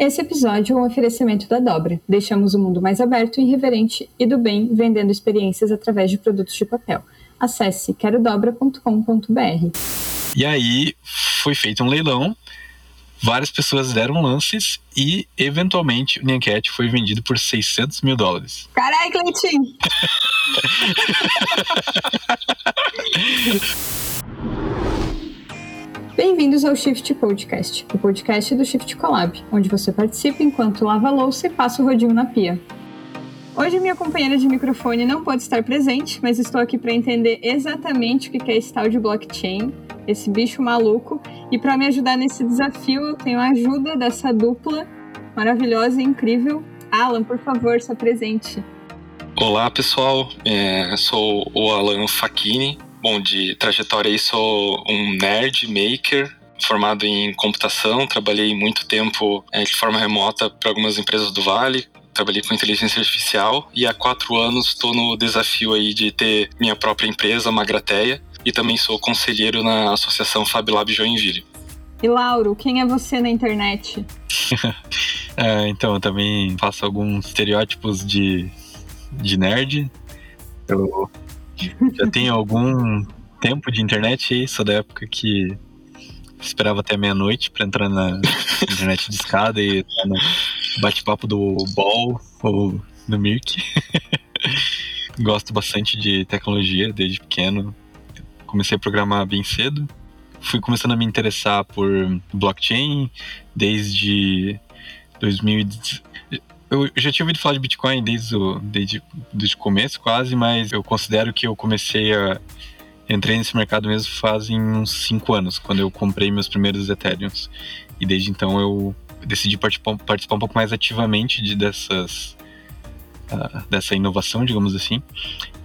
Esse episódio é um oferecimento da Dobra. Deixamos o mundo mais aberto, irreverente e do bem, vendendo experiências através de produtos de papel. Acesse querodobra.com.br. E aí foi feito um leilão, várias pessoas deram lances e, eventualmente, o Nyancat foi vendido por 600 mil dólares. Carai, Cleitinho! Bem-vindos ao Shift Podcast, o podcast do Shift Collab, onde você participa enquanto lava a louça e passa o rodinho na pia. Hoje minha companheira de microfone não pode estar presente, mas estou aqui para entender exatamente o que é esse tal de blockchain, esse bicho maluco, e para me ajudar nesse desafio eu tenho a ajuda dessa dupla maravilhosa e incrível. Alan, por favor, se apresente. Olá pessoal, é, sou o Alan Facchini, Bom, de trajetória aí sou um nerd maker, formado em computação, trabalhei muito tempo é, de forma remota para algumas empresas do Vale, trabalhei com inteligência artificial e há quatro anos estou no desafio aí de ter minha própria empresa, Magrateia, e também sou conselheiro na Associação FabLab Joinville. E Lauro, quem é você na internet? é, então, eu também faço alguns estereótipos de, de nerd. Eu já tem algum tempo de internet aí, sou da época que esperava até meia-noite para entrar na internet de escada e no bate-papo do Ball ou no Mirk. Gosto bastante de tecnologia desde pequeno. Comecei a programar bem cedo. Fui começando a me interessar por blockchain desde 2000, eu já tinha ouvido falar de Bitcoin desde o, desde, desde o começo, quase, mas eu considero que eu comecei a. Entrei nesse mercado mesmo fazem uns 5 anos, quando eu comprei meus primeiros Ethereums. E desde então eu decidi participar, participar um pouco mais ativamente de dessas, uh, dessa inovação, digamos assim.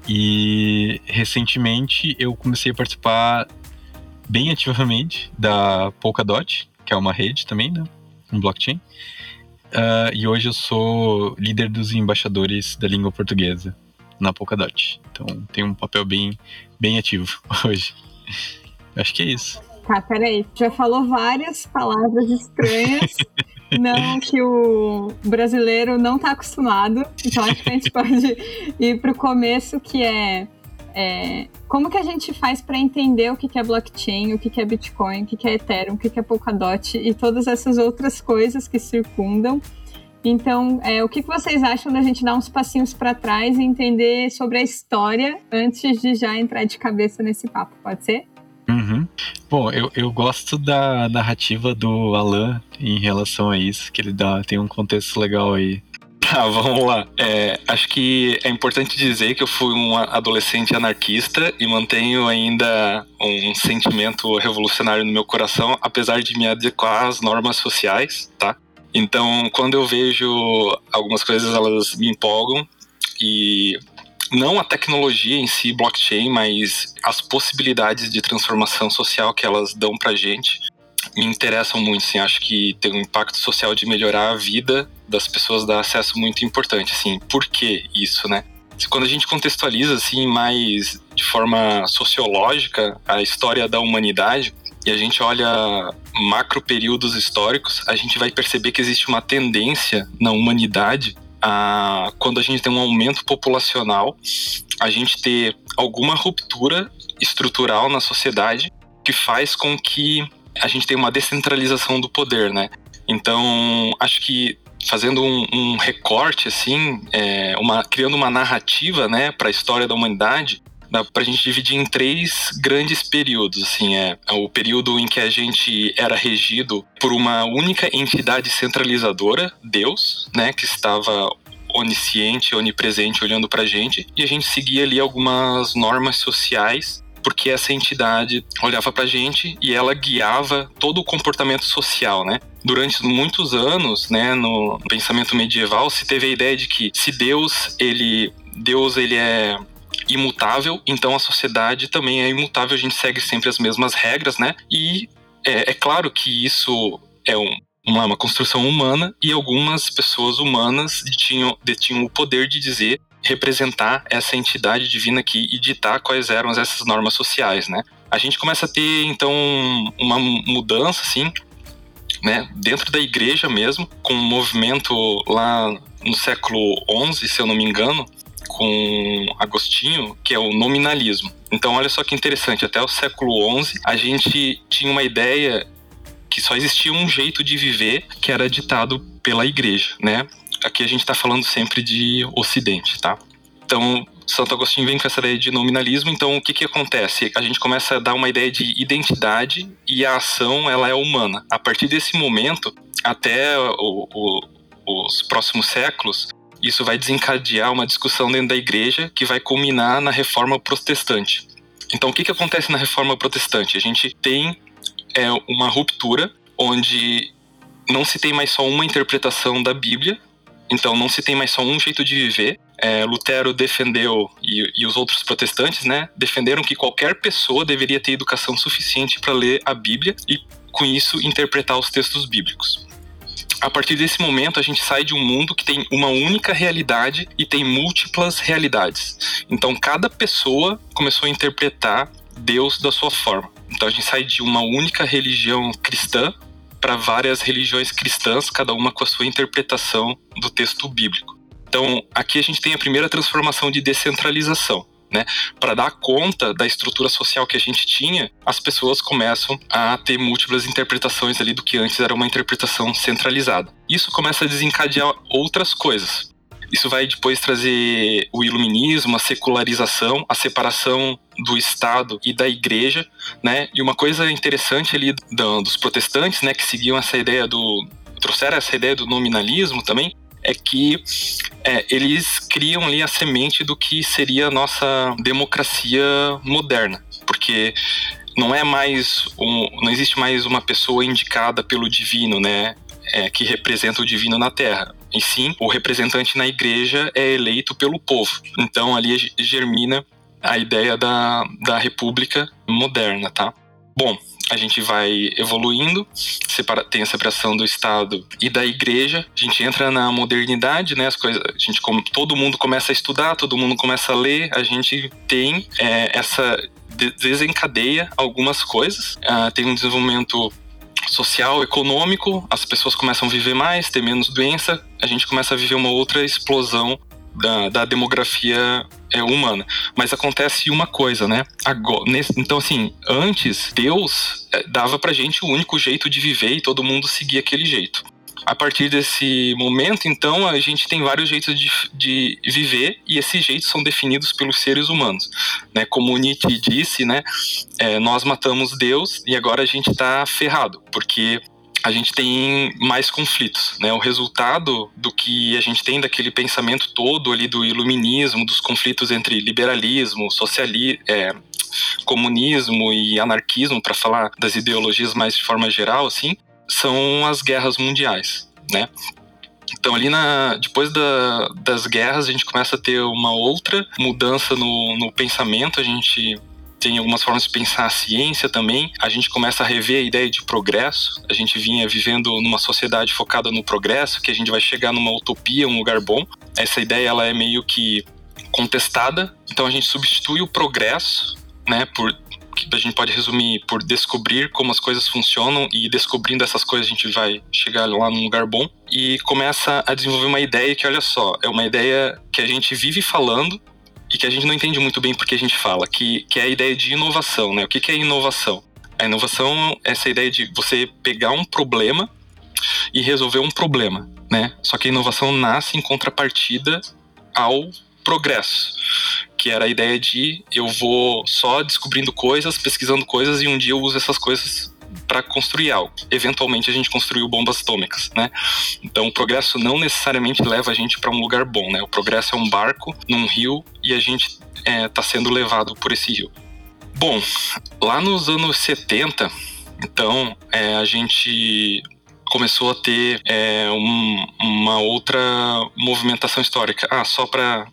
E recentemente eu comecei a participar bem ativamente da Polkadot, que é uma rede também, né? Um blockchain. Uh, e hoje eu sou líder dos embaixadores da língua portuguesa na Polkadot. Então tenho um papel bem, bem ativo hoje. Acho que é isso. Tá, peraí. Já falou várias palavras estranhas. não, que o brasileiro não tá acostumado. Então acho que a gente pode ir pro começo, que é é, como que a gente faz para entender o que é blockchain, o que é Bitcoin, o que é Ethereum, o que é Polkadot e todas essas outras coisas que circundam. Então, é, o que vocês acham da gente dar uns passinhos para trás e entender sobre a história antes de já entrar de cabeça nesse papo? Pode ser? Uhum. Bom, eu, eu gosto da narrativa do Alan em relação a isso, que ele dá, tem um contexto legal aí Tá, vamos lá. É, acho que é importante dizer que eu fui um adolescente anarquista e mantenho ainda um sentimento revolucionário no meu coração, apesar de me adequar às normas sociais, tá? Então, quando eu vejo algumas coisas, elas me empolgam e não a tecnologia em si, blockchain, mas as possibilidades de transformação social que elas dão pra gente me interessam muito, assim, acho que tem um impacto social de melhorar a vida das pessoas dá acesso muito importante, assim, por que isso, né? Quando a gente contextualiza, assim, mais de forma sociológica a história da humanidade, e a gente olha macro períodos históricos, a gente vai perceber que existe uma tendência na humanidade a, quando a gente tem um aumento populacional, a gente ter alguma ruptura estrutural na sociedade que faz com que a gente tenha uma descentralização do poder, né? Então, acho que fazendo um, um recorte assim, é, uma, criando uma narrativa, né, para a história da humanidade, dá para a gente dividir em três grandes períodos. Assim, é, é o período em que a gente era regido por uma única entidade centralizadora, Deus, né, que estava onisciente, onipresente, olhando para a gente, e a gente seguia ali algumas normas sociais porque essa entidade olhava para a gente e ela guiava todo o comportamento social, né? Durante muitos anos, né, no pensamento medieval, se teve a ideia de que se Deus ele Deus ele é imutável, então a sociedade também é imutável, a gente segue sempre as mesmas regras, né? E é, é claro que isso é um, uma, uma, construção humana e algumas pessoas humanas detinham, detinham o poder de dizer representar essa entidade divina aqui e ditar quais eram essas normas sociais, né? A gente começa a ter, então, uma mudança, assim, né, dentro da igreja mesmo, com um movimento lá no século XI, se eu não me engano, com Agostinho, que é o nominalismo. Então, olha só que interessante, até o século XI a gente tinha uma ideia que só existia um jeito de viver que era ditado pela igreja, né? Aqui a gente está falando sempre de Ocidente, tá? Então, Santo Agostinho vem com essa ideia de nominalismo, então o que, que acontece? A gente começa a dar uma ideia de identidade e a ação ela é humana. A partir desse momento, até o, o, os próximos séculos, isso vai desencadear uma discussão dentro da igreja que vai culminar na reforma protestante. Então, o que, que acontece na reforma protestante? A gente tem é, uma ruptura onde não se tem mais só uma interpretação da Bíblia, então não se tem mais só um jeito de viver. É, Lutero defendeu, e, e, os outros protestantes, né, defenderam que qualquer pessoa deveria ter educação suficiente para ler a Bíblia e, com isso, interpretar os textos bíblicos. A partir desse momento, a gente sai de um mundo que tem uma única realidade e tem múltiplas realidades. Então, cada pessoa começou a interpretar Deus da sua forma. Então, a gente sai de uma única religião cristã para várias religiões cristãs, cada uma com a sua interpretação do texto bíblico. Então, aqui a gente tem a primeira transformação de descentralização. Né? Para dar conta da estrutura social que a gente tinha, as pessoas começam a ter múltiplas interpretações ali do que antes era uma interpretação centralizada. Isso começa a desencadear outras coisas. Isso vai depois trazer o iluminismo, a secularização, a separação do Estado e da Igreja, né? E uma coisa interessante ali dos protestantes, né, que seguiam essa ideia do trouxeram essa ideia do nominalismo também, é que é, eles criam ali a semente do que seria a nossa democracia moderna, porque não é mais um, não existe mais uma pessoa indicada pelo divino, né? É, que representa o divino na Terra. E sim, o representante na igreja é eleito pelo povo. Então ali germina a ideia da, da república moderna, tá? Bom, a gente vai evoluindo, separa, tem a separação do Estado e da Igreja. A gente entra na modernidade, né? As coisas, a gente todo mundo começa a estudar, todo mundo começa a ler. A gente tem é, essa desencadeia algumas coisas. Uh, tem um desenvolvimento social, econômico, as pessoas começam a viver mais, ter menos doença, a gente começa a viver uma outra explosão da, da demografia é, humana. Mas acontece uma coisa, né? Agora, nesse, então, assim, antes, Deus é, dava pra gente o único jeito de viver e todo mundo seguia aquele jeito. A partir desse momento, então, a gente tem vários jeitos de, de viver e esses jeitos são definidos pelos seres humanos. Né? Como Nietzsche disse, né? É, nós matamos Deus e agora a gente está ferrado, porque a gente tem mais conflitos, né? O resultado do que a gente tem daquele pensamento todo ali do iluminismo, dos conflitos entre liberalismo, socialismo, é, comunismo e anarquismo, para falar das ideologias mais de forma geral, assim, são as guerras mundiais, né? Então ali na, depois da, das guerras a gente começa a ter uma outra mudança no, no pensamento, a gente tem algumas formas de pensar a ciência também. A gente começa a rever a ideia de progresso. A gente vinha vivendo numa sociedade focada no progresso, que a gente vai chegar numa utopia, um lugar bom. Essa ideia ela é meio que contestada. Então a gente substitui o progresso, né, por que a gente pode resumir por descobrir como as coisas funcionam e descobrindo essas coisas a gente vai chegar lá num lugar bom e começa a desenvolver uma ideia que olha só, é uma ideia que a gente vive falando, e que a gente não entende muito bem porque a gente fala, que, que é a ideia de inovação, né? O que, que é inovação? A inovação é essa ideia de você pegar um problema e resolver um problema, né? Só que a inovação nasce em contrapartida ao progresso, que era a ideia de eu vou só descobrindo coisas, pesquisando coisas e um dia eu uso essas coisas para construir algo. Eventualmente a gente construiu bombas atômicas, né? Então o progresso não necessariamente leva a gente para um lugar bom, né? O progresso é um barco num rio e a gente está é, tá sendo levado por esse rio. Bom, lá nos anos 70, então é, a gente começou a ter é, um, uma outra movimentação histórica. Ah, só para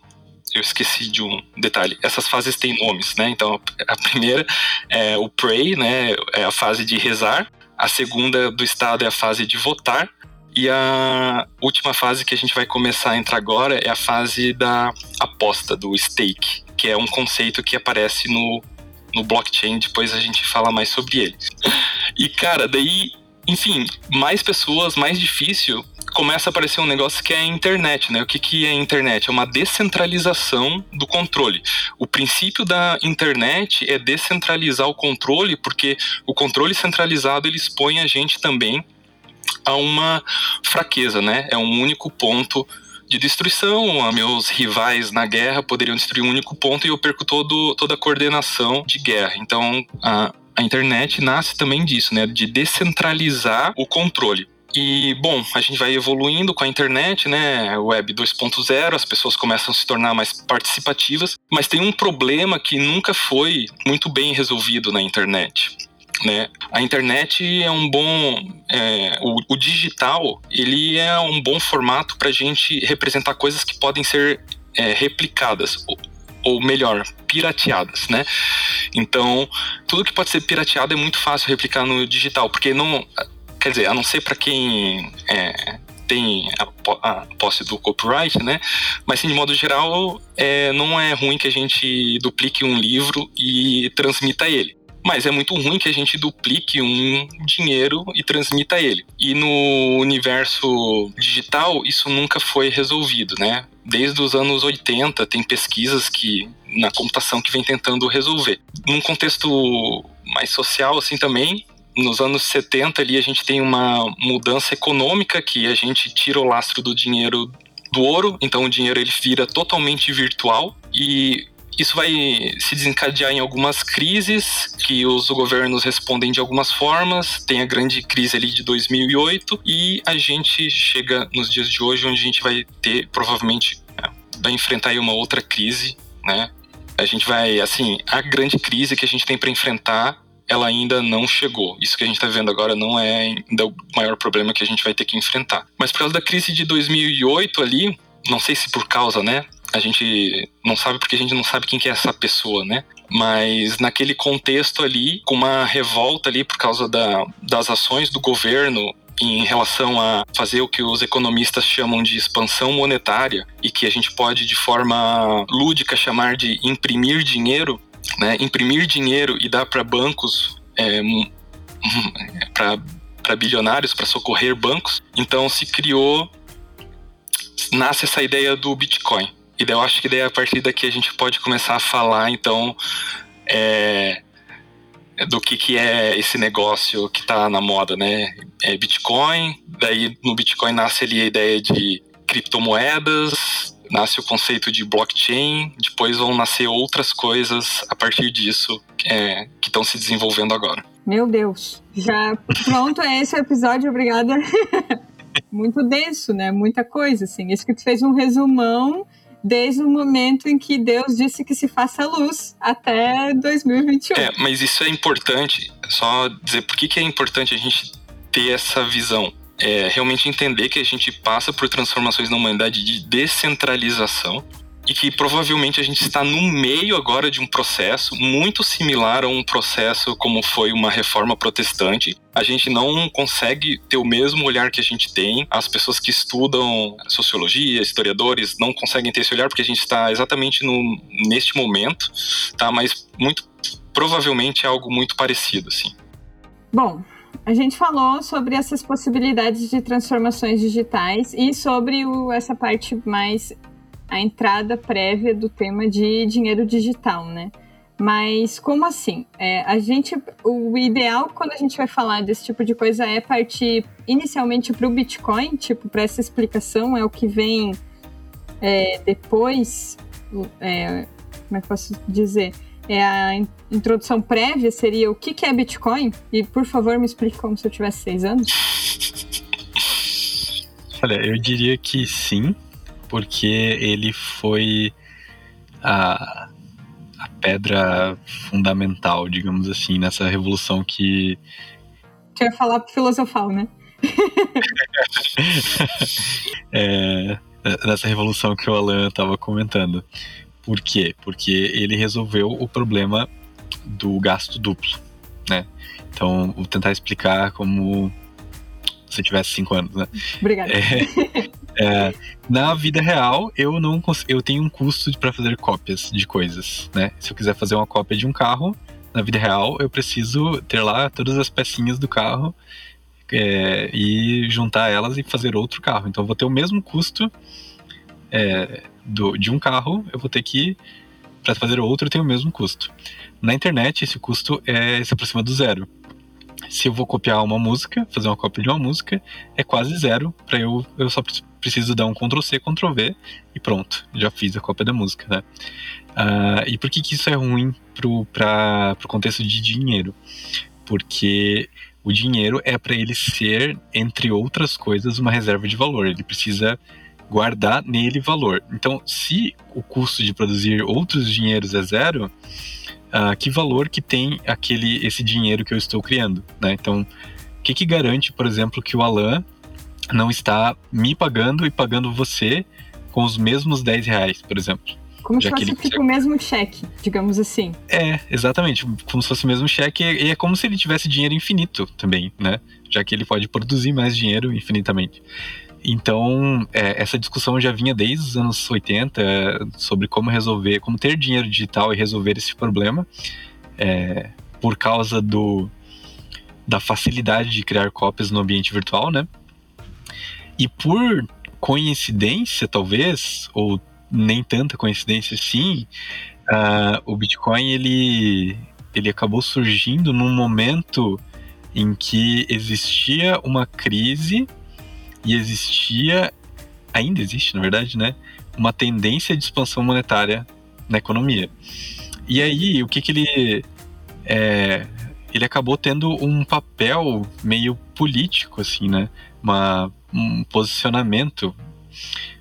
eu esqueci de um detalhe. Essas fases têm nomes, né? Então, a primeira é o pray, né? É a fase de rezar. A segunda do estado é a fase de votar. E a última fase que a gente vai começar a entrar agora é a fase da aposta, do stake, que é um conceito que aparece no, no blockchain. Depois a gente fala mais sobre ele. E, cara, daí enfim, mais pessoas, mais difícil, começa a aparecer um negócio que é a internet, né? O que, que é a internet? É uma descentralização do controle. O princípio da internet é descentralizar o controle, porque o controle centralizado ele expõe a gente também a uma fraqueza, né? É um único ponto de destruição. Meus rivais na guerra poderiam destruir um único ponto e eu perco todo, toda a coordenação de guerra. Então, a, a internet nasce também disso, né? De descentralizar o controle. E, bom, a gente vai evoluindo com a internet, né? Web 2.0, as pessoas começam a se tornar mais participativas, mas tem um problema que nunca foi muito bem resolvido na internet. Né? A internet é um bom, é, o, o, digital ele é um bom formato para a gente representar coisas que podem ser é, replicadas ou, ou melhor, pirateadas, né? Então, tudo que pode ser pirateado é muito fácil replicar no digital, porque não, quer dizer, a não ser para quem é, tem a, posse do copyright, né? Mas assim, de modo geral, é, não é ruim que a gente duplique um livro e transmita ele. Mas é muito ruim que a gente duplique um dinheiro e transmita ele. E no universo digital, isso nunca foi resolvido, né? Desde os anos 80, tem pesquisas que na computação que vem tentando resolver. Num contexto mais social, assim também, nos anos 70 ali a gente tem uma mudança econômica que a gente tira o lastro do dinheiro do ouro, então o dinheiro ele vira totalmente virtual e isso vai se desencadear em algumas crises que os governos respondem de algumas formas. Tem a grande crise ali de 2008 e a gente chega nos dias de hoje onde a gente vai ter provavelmente é, vai enfrentar uma outra crise, né? A gente vai assim, a grande crise que a gente tem para enfrentar ela ainda não chegou. Isso que a gente está vendo agora não é ainda o maior problema que a gente vai ter que enfrentar. Mas por causa da crise de 2008 ali, não sei se por causa, né? a gente não sabe porque a gente não sabe quem que é essa pessoa, né? Mas naquele contexto ali, com uma revolta ali por causa da, das ações do governo em relação a fazer o que os economistas chamam de expansão monetária e que a gente pode de forma lúdica chamar de imprimir dinheiro, né? Imprimir dinheiro e dar para bancos é, para bilionários para socorrer bancos. Então se criou nasce essa ideia do Bitcoin. E daí eu acho que daí a partir daqui a gente pode começar a falar, então, é, do que, que é esse negócio que está na moda, né? É Bitcoin, daí no Bitcoin nasce ali a ideia de criptomoedas, nasce o conceito de blockchain, depois vão nascer outras coisas a partir disso é, que estão se desenvolvendo agora. Meu Deus, já pronto é esse episódio, obrigada. Muito denso, né? Muita coisa, assim. Isso que tu fez um resumão desde o momento em que Deus disse que se faça luz até 2021. É, mas isso é importante, só dizer por que, que é importante a gente ter essa visão. É realmente entender que a gente passa por transformações na humanidade de descentralização e que provavelmente a gente está no meio agora de um processo muito similar a um processo como foi uma reforma protestante. A gente não consegue ter o mesmo olhar que a gente tem. As pessoas que estudam sociologia, historiadores, não conseguem ter esse olhar porque a gente está exatamente no, neste momento, tá? Mas muito provavelmente é algo muito parecido, assim. Bom, a gente falou sobre essas possibilidades de transformações digitais e sobre o, essa parte mais a entrada prévia do tema de dinheiro digital, né? Mas como assim? É, a gente, o ideal quando a gente vai falar desse tipo de coisa é partir inicialmente para o Bitcoin, tipo para essa explicação é o que vem é, depois. É, como é que posso dizer? É a introdução prévia seria o que, que é Bitcoin? E por favor me explique como se eu tivesse seis anos. Olha, eu diria que sim, porque ele foi a, a pedra fundamental, digamos assim, nessa revolução que. Quer falar filosofal, né? é, nessa revolução que o Alan estava comentando. Por quê? Porque ele resolveu o problema do gasto duplo, né? Então, vou tentar explicar como se tivesse cinco anos, né? Obrigada. É, é, na vida real, eu não eu tenho um custo para fazer cópias de coisas, né? Se eu quiser fazer uma cópia de um carro, na vida real, eu preciso ter lá todas as pecinhas do carro, é, e juntar elas e fazer outro carro. Então eu vou ter o mesmo custo é, do, de um carro, eu vou ter que para fazer outro tenho o mesmo custo. Na internet esse custo é se aproxima do zero. Se eu vou copiar uma música, fazer uma cópia de uma música, é quase zero. Para eu eu só preciso dar um Ctrl C, Ctrl V e pronto, já fiz a cópia da música, né? Uh, e por que, que isso é ruim para o contexto de dinheiro? Porque o dinheiro é para ele ser, entre outras coisas, uma reserva de valor. Ele precisa guardar nele valor. Então, se o custo de produzir outros dinheiros é zero, uh, que valor que tem aquele esse dinheiro que eu estou criando? Né? Então, o que, que garante, por exemplo, que o Alan não está me pagando e pagando você com os mesmos 10 reais, por exemplo? Como se fosse tipo, o mesmo cheque, digamos assim. É, exatamente. Como se fosse o mesmo cheque. E é como se ele tivesse dinheiro infinito também, né? Já que ele pode produzir mais dinheiro infinitamente. Então, é, essa discussão já vinha desde os anos 80 é, sobre como resolver, como ter dinheiro digital e resolver esse problema, é, por causa do, da facilidade de criar cópias no ambiente virtual, né? E por coincidência, talvez, ou nem tanta coincidência assim, uh, o Bitcoin ele, ele acabou surgindo num momento em que existia uma crise e existia, ainda existe na verdade, né, uma tendência de expansão monetária na economia. E aí, o que, que ele. É, ele acabou tendo um papel meio político, assim, né? Uma, um posicionamento.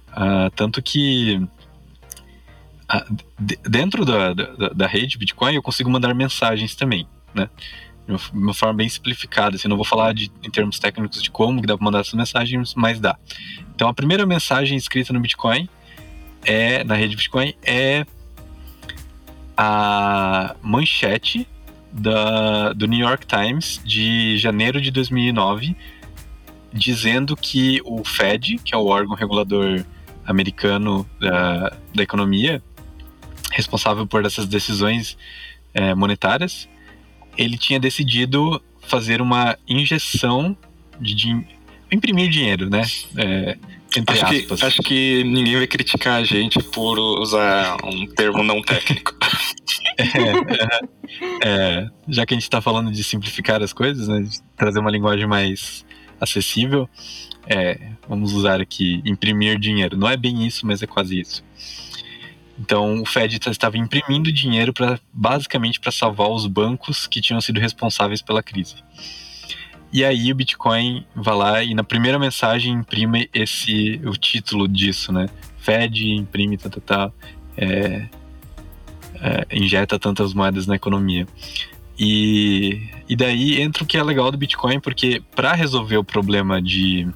Uh, tanto que dentro da, da, da, rede Bitcoin eu consigo mandar mensagens também, né? De uma forma bem simplificada, assim, não vou falar de, em termos técnicos de como que dá para mandar essas mensagens, mas dá. Então a primeira mensagem escrita no Bitcoin é na rede Bitcoin é a manchete da, do New York Times de janeiro de 2009 dizendo que o Fed, que é o órgão regulador americano da, da economia, responsável por essas decisões é, monetárias, ele tinha decidido fazer uma injeção de, de imprimir dinheiro, né? É, acho aspas. Que, acho que ninguém vai criticar a gente por usar um termo não técnico. é, é, já que a gente está falando de simplificar as coisas, né, de trazer uma linguagem mais acessível, é, vamos usar aqui imprimir dinheiro. Não é bem isso, mas é quase isso. Então o Fed estava imprimindo dinheiro para basicamente para salvar os bancos que tinham sido responsáveis pela crise. E aí o Bitcoin vai lá e na primeira mensagem imprime esse o título disso, né? Fed imprime tá, tá, tá é, é, injeta tantas moedas na economia. E, e daí entra o que é legal do Bitcoin, porque para resolver o problema de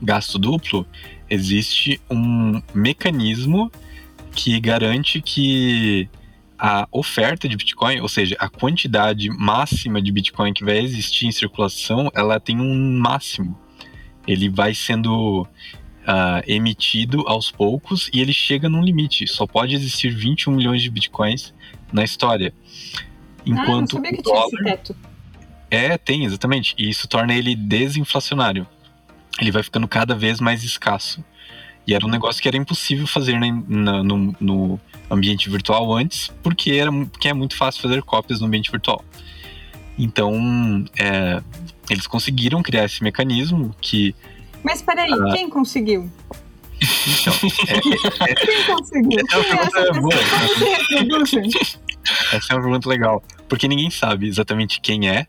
gasto duplo, existe um mecanismo que garante que a oferta de Bitcoin, ou seja, a quantidade máxima de Bitcoin que vai existir em circulação, ela tem um máximo. Ele vai sendo uh, emitido aos poucos e ele chega num limite. Só pode existir 21 milhões de Bitcoins na história. Enquanto ah, não sabia que tinha esse teto. É, tem, exatamente. E isso torna ele desinflacionário. Ele vai ficando cada vez mais escasso. E era um negócio que era impossível fazer na, no, no, ambiente virtual antes, porque, era, porque é muito fácil fazer cópias no ambiente virtual. Então, é, eles conseguiram criar esse mecanismo que. Mas peraí, uh, quem conseguiu? Então, é, é, quem conseguiu? Essa é uma pergunta boa. Essa é uma pergunta legal. Porque ninguém sabe exatamente quem é.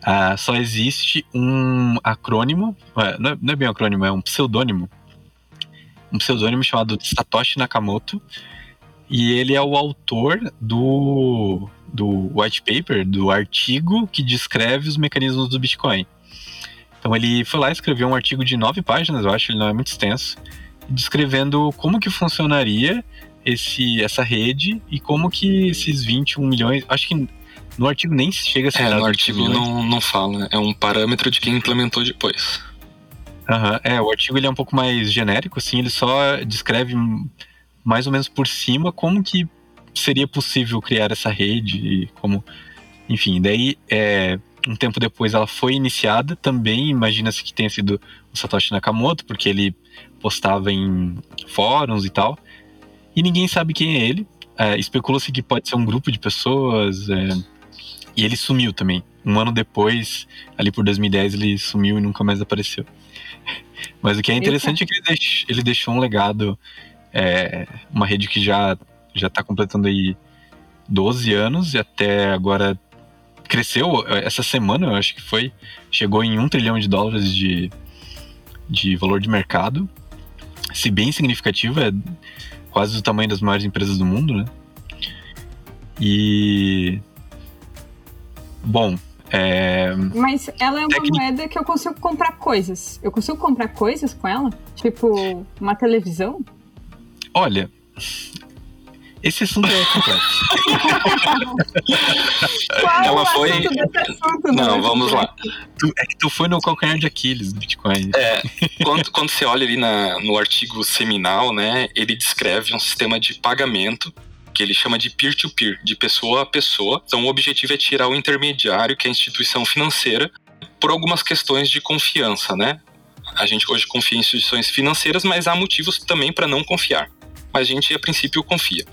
Uh, só existe um acrônimo, não é, não é bem um acrônimo, é um pseudônimo um pseudônimo chamado Satoshi Nakamoto. E ele é o autor do, do white paper, do artigo que descreve os mecanismos do Bitcoin. Então ele foi lá e escreveu um artigo de nove páginas, eu acho, ele não é muito extenso, descrevendo como que funcionaria esse, essa rede e como que esses 21 milhões. Acho que no artigo nem chega a ser. É, no artigo não, não fala, é um parâmetro de quem implementou depois. Uhum. É, o artigo ele é um pouco mais genérico, assim, ele só descreve mais ou menos por cima como que seria possível criar essa rede e como, enfim, daí é, um tempo depois ela foi iniciada, também imagina-se que tenha sido o Satoshi Nakamoto, porque ele postava em fóruns e tal. E ninguém sabe quem é ele. É, Especula-se que pode ser um grupo de pessoas. É, e ele sumiu também. Um ano depois, ali por 2010, ele sumiu e nunca mais apareceu. Mas o que é interessante é que ele, ele deixou um legado, é, uma rede que já já está completando aí 12 anos e até agora cresceu. Essa semana, eu acho que foi, chegou em um trilhão de dólares de, de valor de mercado, se bem significativo, é quase o tamanho das maiores empresas do mundo, né? E bom, é... Mas ela é uma moeda que eu consigo comprar coisas. Eu consigo comprar coisas com ela? Tipo, uma televisão? Olha, esse assunto é complexo. Ela foi. Assunto, não, vamos lá. Tu, é que tu foi no calcanhar de Aquiles do Bitcoin. É, quando, quando você olha ali na, no artigo seminal, né, ele descreve um sistema de pagamento que ele chama de peer-to-peer, -peer, de pessoa a pessoa. Então, o objetivo é tirar o intermediário, que é a instituição financeira, por algumas questões de confiança, né? A gente hoje confia em instituições financeiras, mas há motivos também para não confiar. Mas a gente, a princípio, confia.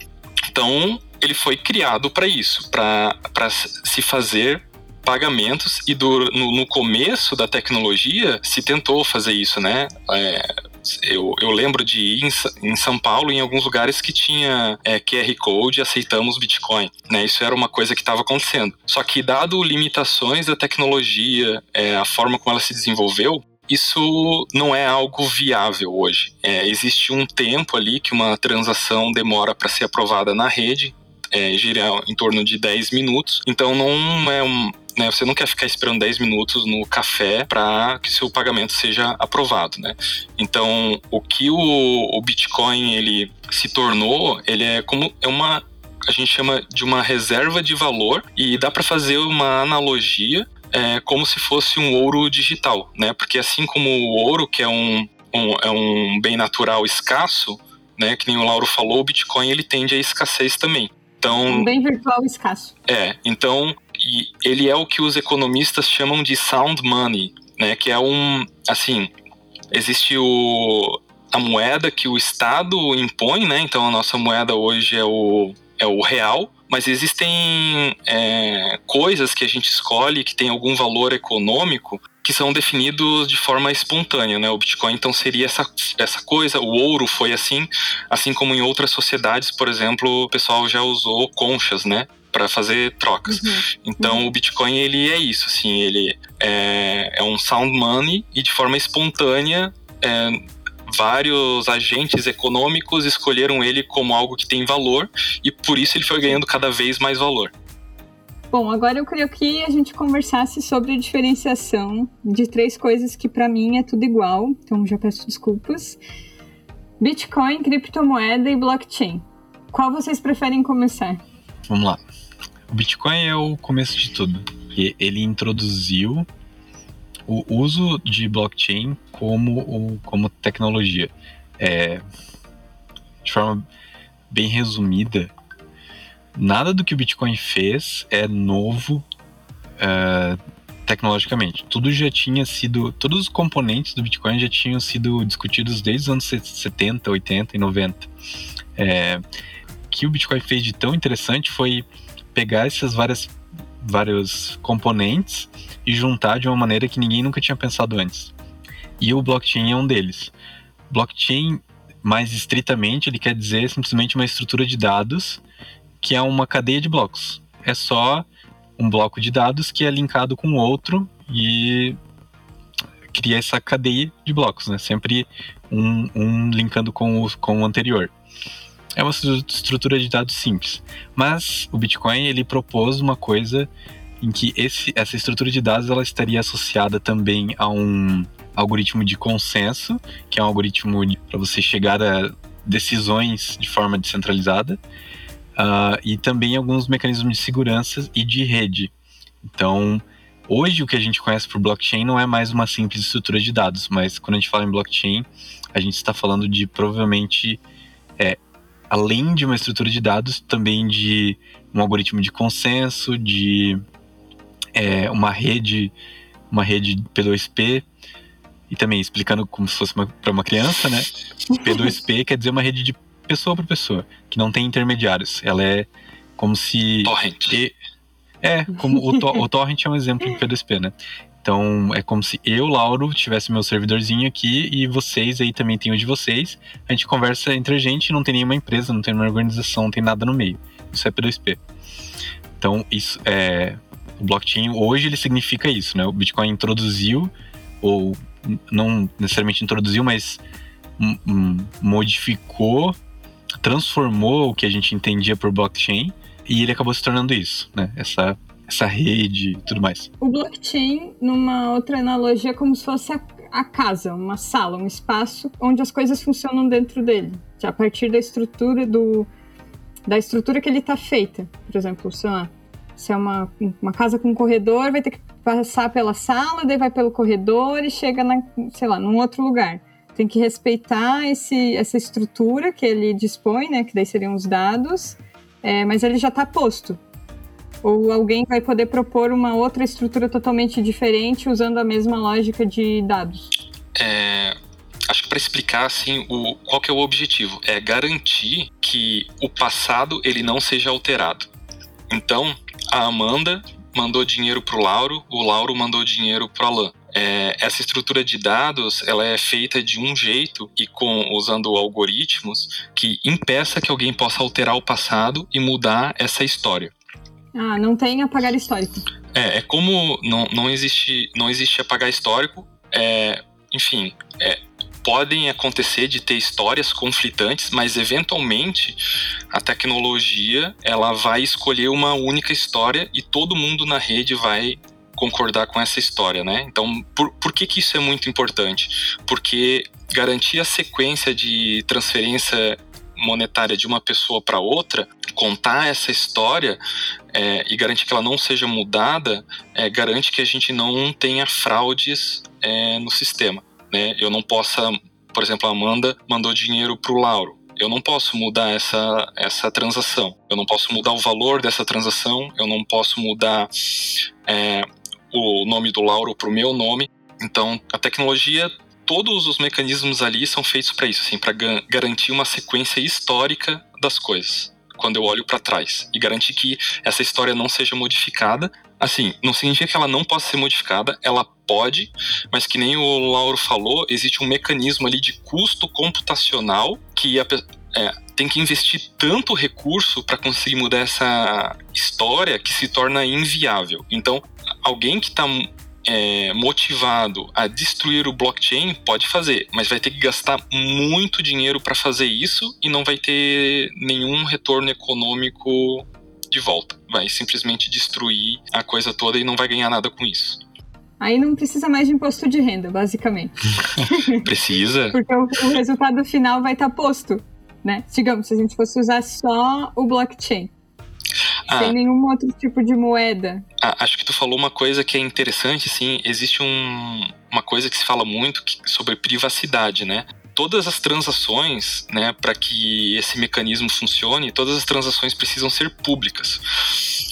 Então, ele foi criado para isso, para se fazer pagamentos e do, no, no, começo da tecnologia se tentou fazer isso, né? É, eu, eu, lembro de ir em, em, São Paulo em alguns lugares que tinha é, QR Code aceitamos Bitcoin, né? Isso era uma coisa que estava acontecendo. Só que dado limitações da tecnologia, é, a forma como ela se desenvolveu, isso não é algo viável hoje. É, existe um tempo ali que uma transação demora para ser aprovada na rede, é, em torno de 10 minutos. Então não é um, né, você não quer ficar esperando 10 minutos no café para que seu pagamento seja aprovado, né? Então, o que o, o Bitcoin ele se tornou, ele é como é uma a gente chama de uma reserva de valor e dá para fazer uma analogia é, como se fosse um ouro digital, né? Porque assim como o ouro, que é um, um, é um bem natural escasso, né? Que nem o Lauro falou, o Bitcoin ele tende à escassez também. Então, um bem virtual escasso. É, então e ele é o que os economistas chamam de sound money, né? Que é um, assim, existe o a moeda que o Estado impõe, né? Então a nossa moeda hoje é o é o real, mas existem é, coisas que a gente escolhe que tem algum valor econômico que são definidos de forma espontânea, né? O Bitcoin então seria essa, essa coisa, o ouro foi assim, assim como em outras sociedades, por exemplo, o pessoal já usou conchas, né? Para fazer trocas. Uhum. Então uhum. o Bitcoin ele é isso, assim, ele é, é um sound money e de forma espontânea é, vários agentes econômicos escolheram ele como algo que tem valor e por isso ele foi ganhando cada vez mais valor. Bom, agora eu queria que a gente conversasse sobre a diferenciação de três coisas que para mim é tudo igual, então já peço desculpas. Bitcoin, criptomoeda e blockchain. Qual vocês preferem começar? Vamos lá. O Bitcoin é o começo de tudo. Ele introduziu o uso de blockchain como, como tecnologia. É, de forma bem resumida, nada do que o Bitcoin fez é novo é, tecnologicamente. Tudo já tinha sido. Todos os componentes do Bitcoin já tinham sido discutidos desde os anos 70, 80 e 90. É, o que o Bitcoin fez de tão interessante foi pegar essas várias vários componentes e juntar de uma maneira que ninguém nunca tinha pensado antes. E o blockchain é um deles. Blockchain, mais estritamente, ele quer dizer simplesmente uma estrutura de dados que é uma cadeia de blocos. É só um bloco de dados que é linkado com outro e cria essa cadeia de blocos, né? Sempre um, um linkando com o, com o anterior é uma estrutura de dados simples. Mas o Bitcoin ele propôs uma coisa em que esse, essa estrutura de dados ela estaria associada também a um algoritmo de consenso, que é um algoritmo para você chegar a decisões de forma descentralizada, uh, e também alguns mecanismos de segurança e de rede. Então, hoje o que a gente conhece por blockchain não é mais uma simples estrutura de dados, mas quando a gente fala em blockchain, a gente está falando de provavelmente é, além de uma estrutura de dados, também de um algoritmo de consenso, de é, uma rede, uma rede P2P, e também explicando como se fosse para uma criança, né? P2P quer dizer uma rede de pessoa para pessoa, que não tem intermediários. Ela é como se. Torrent. E, é, como o, to, o Torrent é um exemplo de P2P, né? Então é como se eu, Lauro, tivesse meu servidorzinho aqui e vocês aí também tem o de vocês. A gente conversa entre a gente, não tem nenhuma empresa, não tem nenhuma organização, não tem nada no meio. Isso é P2P. Então, isso é. O blockchain hoje ele significa isso, né? O Bitcoin introduziu, ou não necessariamente introduziu, mas modificou, transformou o que a gente entendia por blockchain e ele acabou se tornando isso, né? Essa essa rede e tudo mais. O blockchain, numa outra analogia, é como se fosse a, a casa, uma sala, um espaço onde as coisas funcionam dentro dele, a partir da estrutura do da estrutura que ele está feita. Por exemplo, sei lá, se é uma, uma casa com um corredor, vai ter que passar pela sala, daí vai pelo corredor e chega na, sei lá, num outro lugar. Tem que respeitar esse, essa estrutura que ele dispõe, né? Que daí seriam os dados, é, mas ele já está posto. Ou alguém vai poder propor uma outra estrutura totalmente diferente usando a mesma lógica de dados? É, acho que para explicar assim o qual que é o objetivo é garantir que o passado ele não seja alterado. Então a Amanda mandou dinheiro para o Lauro, o Lauro mandou dinheiro para Alan. É, essa estrutura de dados ela é feita de um jeito e com usando algoritmos que impeça que alguém possa alterar o passado e mudar essa história. Ah, não tem apagar histórico. É, é como não, não, existe, não existe apagar histórico. É, enfim, é, podem acontecer de ter histórias conflitantes, mas eventualmente a tecnologia ela vai escolher uma única história e todo mundo na rede vai concordar com essa história, né? Então, por, por que, que isso é muito importante? Porque garantir a sequência de transferência monetária de uma pessoa para outra, contar essa história é, e garantir que ela não seja mudada, é, garante que a gente não tenha fraudes é, no sistema. Né? Eu não possa, por exemplo, a Amanda mandou dinheiro para o Lauro. Eu não posso mudar essa, essa transação. Eu não posso mudar o valor dessa transação. Eu não posso mudar é, o nome do Lauro para o meu nome. Então, a tecnologia todos os mecanismos ali são feitos para isso, assim, para garantir uma sequência histórica das coisas. Quando eu olho para trás e garantir que essa história não seja modificada, assim, não significa que ela não possa ser modificada, ela pode, mas que nem o Lauro falou, existe um mecanismo ali de custo computacional que a, é, tem que investir tanto recurso para conseguir mudar essa história que se torna inviável. Então, alguém que está é, motivado a destruir o blockchain pode fazer, mas vai ter que gastar muito dinheiro para fazer isso e não vai ter nenhum retorno econômico de volta. Vai simplesmente destruir a coisa toda e não vai ganhar nada com isso. Aí não precisa mais de imposto de renda, basicamente. precisa. Porque o, o, resultado final vai estar tá posto, né? Digamos, se a gente fosse usar só o blockchain. Ah, sem nenhum outro tipo de moeda. Ah, acho que tu falou uma coisa que é interessante, sim. Existe um, uma coisa que se fala muito que, sobre privacidade, né? Todas as transações, né, para que esse mecanismo funcione, todas as transações precisam ser públicas.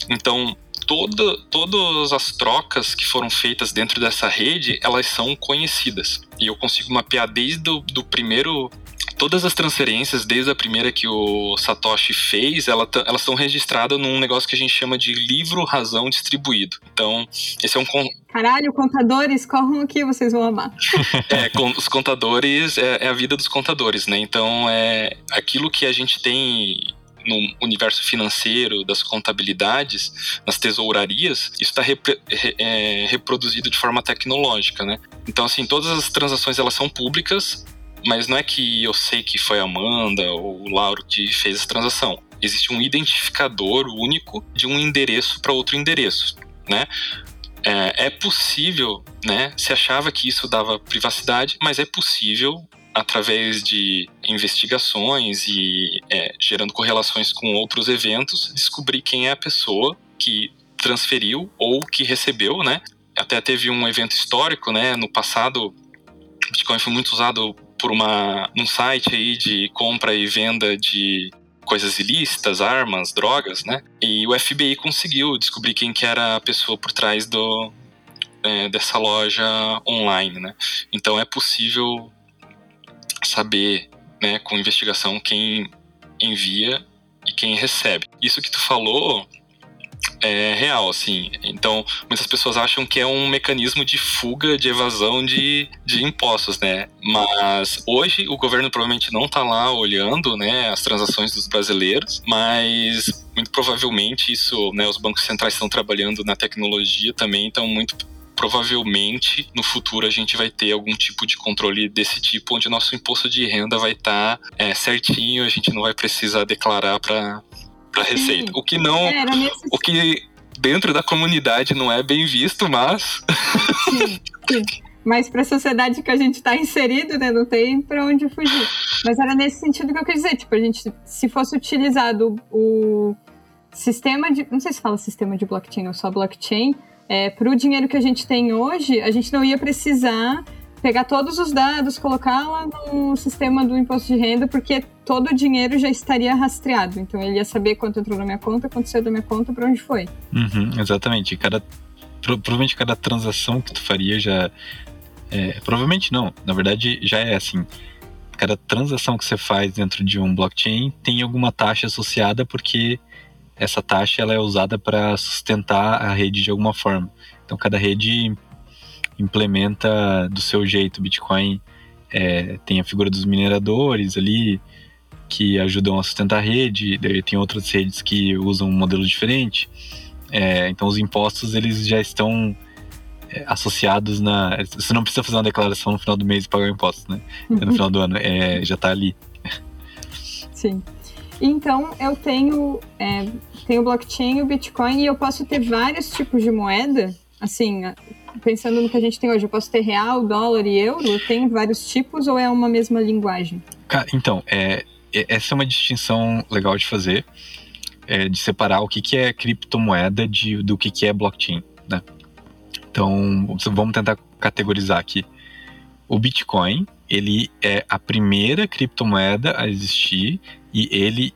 Então, toda, todas as trocas que foram feitas dentro dessa rede, elas são conhecidas. E eu consigo mapear desde o do primeiro todas as transferências, desde a primeira que o Satoshi fez, ela elas estão registradas num negócio que a gente chama de livro razão distribuído. Então, esse é um. Caralho, contadores, corram aqui, vocês vão amar. é, com, os contadores é, é a vida dos contadores, né? Então, é aquilo que a gente tem no universo financeiro, das contabilidades, nas tesourarias, isso está repre, é, reproduzido de forma tecnológica, né? Então, assim, todas as transações elas são públicas, mas não é que eu sei que foi a Amanda ou o Lauro que fez essa transação. Existe um identificador único de um endereço para outro endereço, né? É, é possível, né? Se achava que isso dava privacidade, mas é possível através de investigações e é, gerando correlações com outros eventos, descobrir quem é a pessoa que transferiu ou que recebeu, né? Até teve um evento histórico, né? No passado, Bitcoin foi muito usado por uma, um site aí de compra e venda de coisas ilícitas, armas, drogas, né? E o FBI conseguiu descobrir quem que era a pessoa por trás do, é, dessa loja online, né? Então é possível saber, né, com investigação quem envia e quem recebe. Isso que tu falou é real, assim. Então, muitas pessoas acham que é um mecanismo de fuga, de evasão de, de impostos, né? Mas hoje o governo provavelmente não está lá olhando, né, as transações dos brasileiros, mas muito provavelmente isso, né, os bancos centrais estão trabalhando na tecnologia também, então muito provavelmente no futuro a gente vai ter algum tipo de controle desse tipo, onde nosso imposto de renda vai estar tá, é, certinho, a gente não vai precisar declarar para para receita. O que não, é, o que dentro da comunidade não é bem visto, mas sim, sim. Mas para a sociedade que a gente está inserido, né, não tem para onde fugir. Mas era nesse sentido que eu quis dizer, tipo, a gente, se fosse utilizado o sistema de, não sei se fala sistema de blockchain ou só blockchain, é, para o dinheiro que a gente tem hoje, a gente não ia precisar pegar todos os dados, colocar lá no sistema do imposto de renda, porque todo o dinheiro já estaria rastreado. Então ele ia saber quanto entrou na minha conta, quanto saiu da minha conta, para onde foi. Uhum, exatamente. Cada, provavelmente cada transação que tu faria já. É, provavelmente não. Na verdade, já é assim. Cada transação que você faz dentro de um blockchain tem alguma taxa associada, porque essa taxa ela é usada para sustentar a rede de alguma forma. Então, cada rede implementa do seu jeito. Bitcoin é, tem a figura dos mineradores ali, que ajudam a sustentar a rede, daí tem outras redes que usam um modelo diferente. É, então, os impostos eles já estão é, associados na. Você não precisa fazer uma declaração no final do mês e pagar o imposto, né? No final do ano, é, já está ali. Sim. Então, eu tenho, é, tenho blockchain, o Bitcoin, e eu posso ter vários tipos de moeda. Assim, pensando no que a gente tem hoje, eu posso ter real, dólar e euro? Tem vários tipos ou é uma mesma linguagem? Então, é, essa é uma distinção legal de fazer, é, de separar o que, que é criptomoeda de, do que, que é blockchain, né? Então, vamos tentar categorizar aqui. O Bitcoin, ele é a primeira criptomoeda a existir e ele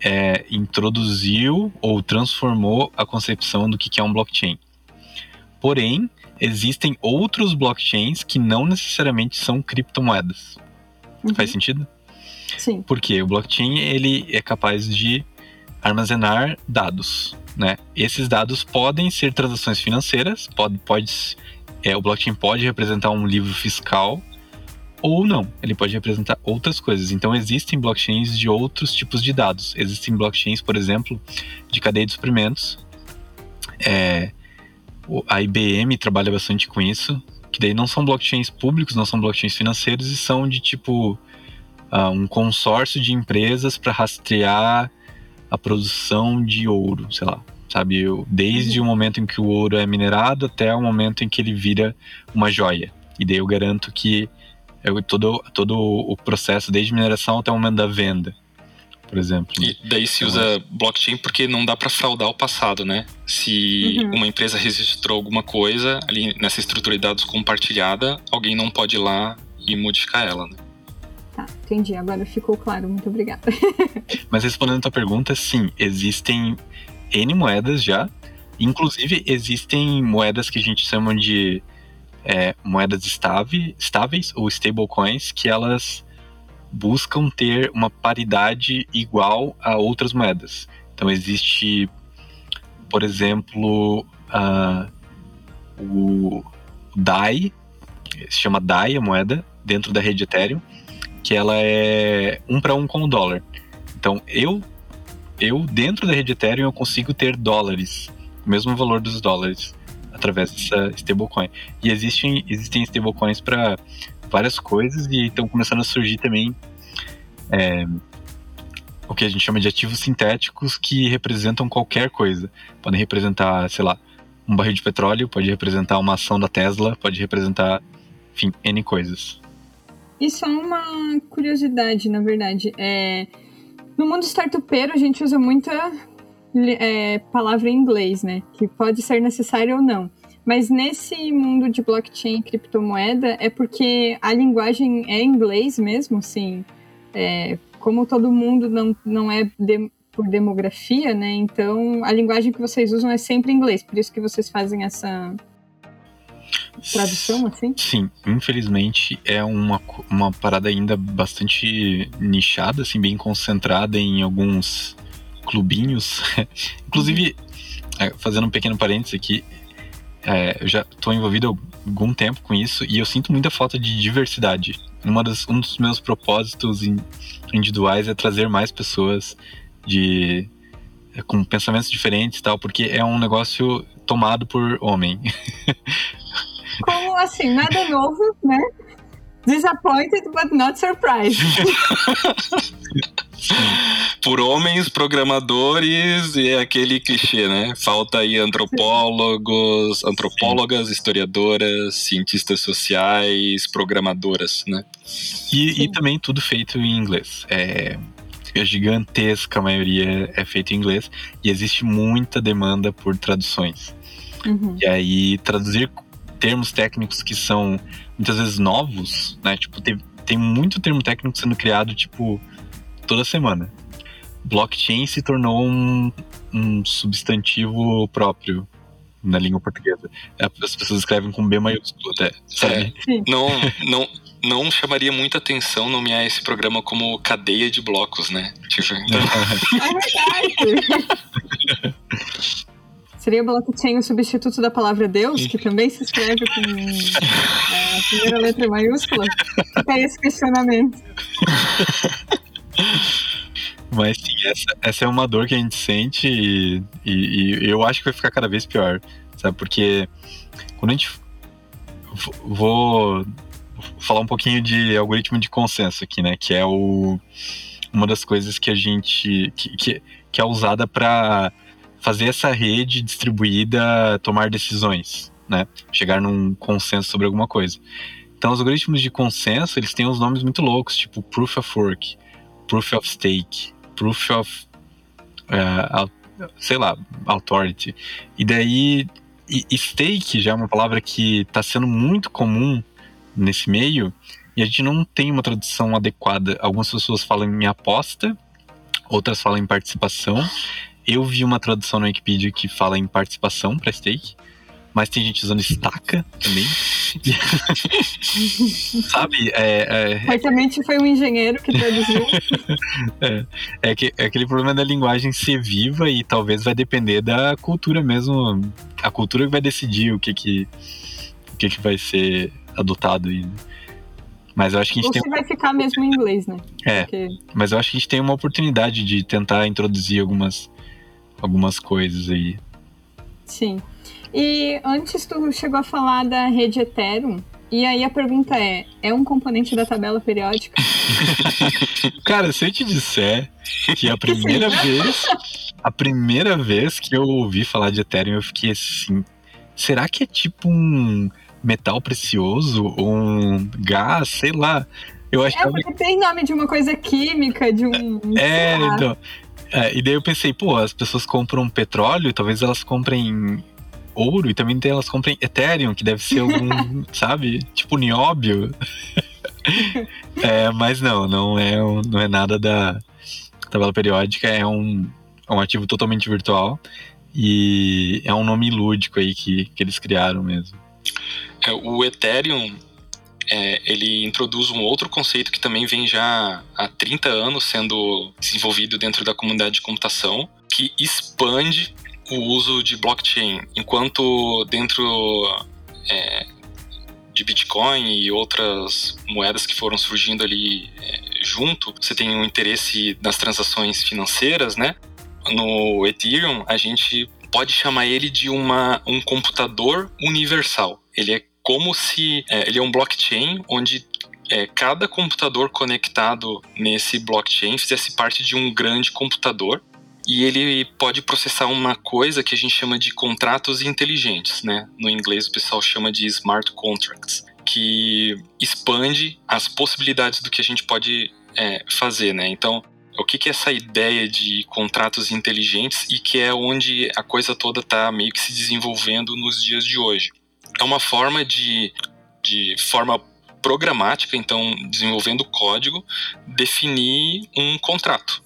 é, introduziu ou transformou a concepção do que, que é um blockchain. Porém, existem outros blockchains que não necessariamente são criptomoedas. Uhum. Faz sentido? Sim. Porque o blockchain ele é capaz de armazenar dados, né? Esses dados podem ser transações financeiras, pode, pode é, o blockchain pode representar um livro fiscal ou não, ele pode representar outras coisas. Então existem blockchains de outros tipos de dados. Existem blockchains, por exemplo, de cadeia de suprimentos. É, a IBM trabalha bastante com isso, que daí não são blockchains públicos, não são blockchains financeiros e são de tipo uh, um consórcio de empresas para rastrear a produção de ouro, sei lá, sabe? Desde uhum. o momento em que o ouro é minerado até o momento em que ele vira uma joia. E daí eu garanto que é todo, todo o processo, desde mineração até o momento da venda por exemplo. E daí se usa então, blockchain porque não dá para fraudar o passado, né? Se uhum. uma empresa registrou alguma coisa ali nessa estrutura de dados compartilhada, alguém não pode ir lá e modificar ela, né? Tá, entendi. Agora ficou claro. Muito obrigada. Mas respondendo a tua pergunta, sim, existem N moedas já. Inclusive, existem moedas que a gente chama de é, moedas estáveis, estáveis ou stablecoins, que elas buscam ter uma paridade igual a outras moedas. Então existe, por exemplo, uh, o DAI, se chama DAI a moeda, dentro da rede Ethereum, que ela é um para um com o dólar. Então eu, eu dentro da rede Ethereum eu consigo ter dólares, o mesmo valor dos dólares através dessa stablecoin. E existem, existem stablecoins para várias coisas e estão começando a surgir também é, o que a gente chama de ativos sintéticos que representam qualquer coisa. Podem representar, sei lá, um barril de petróleo, pode representar uma ação da Tesla, pode representar, enfim, N coisas. Isso é uma curiosidade, na verdade. É, no mundo startupeiro, a gente usa muita é, palavra em inglês, né? Que pode ser necessário ou não. Mas nesse mundo de blockchain e criptomoeda, é porque a linguagem é inglês mesmo, sim. é, como todo mundo não, não é de, por demografia, né? Então a linguagem que vocês usam é sempre inglês, por isso que vocês fazem essa tradução, assim? Sim, infelizmente é uma, uma parada ainda bastante nichada, assim, bem concentrada em alguns clubinhos. Inclusive, é, fazendo um pequeno parênteses aqui, é, eu já estou envolvido há algum tempo com isso e eu sinto muita falta de diversidade. Uma das, um dos meus propósitos individuais é trazer mais pessoas de é, com pensamentos diferentes e tal, porque é um negócio tomado por homem. Como assim? Nada novo, né? Disappointed but not surprised. Por homens programadores e é aquele clichê, né? Falta aí antropólogos, antropólogas, historiadoras, cientistas sociais, programadoras, né? E, e também tudo feito em inglês. É, a gigantesca maioria é feito em inglês e existe muita demanda por traduções. Uhum. E aí, traduzir termos técnicos que são muitas vezes novos, né? Tipo, tem, tem muito termo técnico sendo criado, tipo, toda semana. Blockchain se tornou um, um substantivo próprio na língua portuguesa. As pessoas escrevem com B maiúsculo até, sabe? É, não, não, não chamaria muita atenção nomear esse programa como cadeia de blocos, né? Tipo, então... é verdade. Seria blockchain o substituto da palavra Deus, que também se escreve com é, a primeira letra maiúscula? Fica esse questionamento. Mas sim, essa, essa é uma dor que a gente sente e, e, e, eu acho que vai ficar cada vez pior, sabe? Porque quando a gente. Vou falar um pouquinho de algoritmo de consenso aqui, né? Que é o, uma das coisas que a gente. que, que, que é usada para fazer essa rede distribuída tomar decisões, né? Chegar num consenso sobre alguma coisa. Então, os algoritmos de consenso, eles têm uns nomes muito loucos, tipo Proof of Work, Proof of Stake, Proof of... Uh, sei lá, Authority. E daí, e, stake já é uma palavra que está sendo muito comum nesse meio, e a gente não tem uma tradução adequada. Algumas pessoas falam em aposta, outras falam em participação, eu vi uma tradução na Wikipedia que fala em participação para stake, mas tem gente usando estaca também. Sabe? É, é... Certamente foi um engenheiro que traduziu. é, é, que, é aquele problema da linguagem ser viva e talvez vai depender da cultura mesmo. A cultura que vai decidir o que, que, o que, que vai ser adotado aí. Mas eu acho que a gente Ou tem. vai ficar mesmo em inglês, né? É. Porque... Mas eu acho que a gente tem uma oportunidade de tentar introduzir algumas algumas coisas aí. Sim. E antes tu chegou a falar da rede Ethereum. E aí a pergunta é, é um componente da tabela periódica? Cara, se eu te disser que a primeira vez, a primeira vez que eu ouvi falar de Ethereum, eu fiquei assim, será que é tipo um metal precioso ou um gás, sei lá. Eu achava... É porque tem nome de uma coisa química, de um. É, então. É, e daí eu pensei, pô, as pessoas compram petróleo, talvez elas comprem ouro e também elas comprem Ethereum, que deve ser algum, sabe? Tipo nióbio. é, mas não, não é, não é nada da tabela periódica, é um, é um ativo totalmente virtual e é um nome lúdico aí que, que eles criaram mesmo. É, o Ethereum é, ele introduz um outro conceito que também vem já há 30 anos sendo desenvolvido dentro da comunidade de computação, que expande o uso de blockchain. Enquanto dentro é, de Bitcoin e outras moedas que foram surgindo ali é, junto, você tem um interesse nas transações financeiras, né? No Ethereum, a gente pode chamar ele de uma, um computador universal. Ele é como se é, ele é um blockchain onde é, cada computador conectado nesse blockchain fizesse parte de um grande computador e ele pode processar uma coisa que a gente chama de contratos inteligentes, né? No inglês o pessoal chama de smart contracts, que expande as possibilidades do que a gente pode é, fazer, né? Então, o que, que é essa ideia de contratos inteligentes e que é onde a coisa toda está meio que se desenvolvendo nos dias de hoje? É uma forma de, de forma programática, então desenvolvendo código, definir um contrato.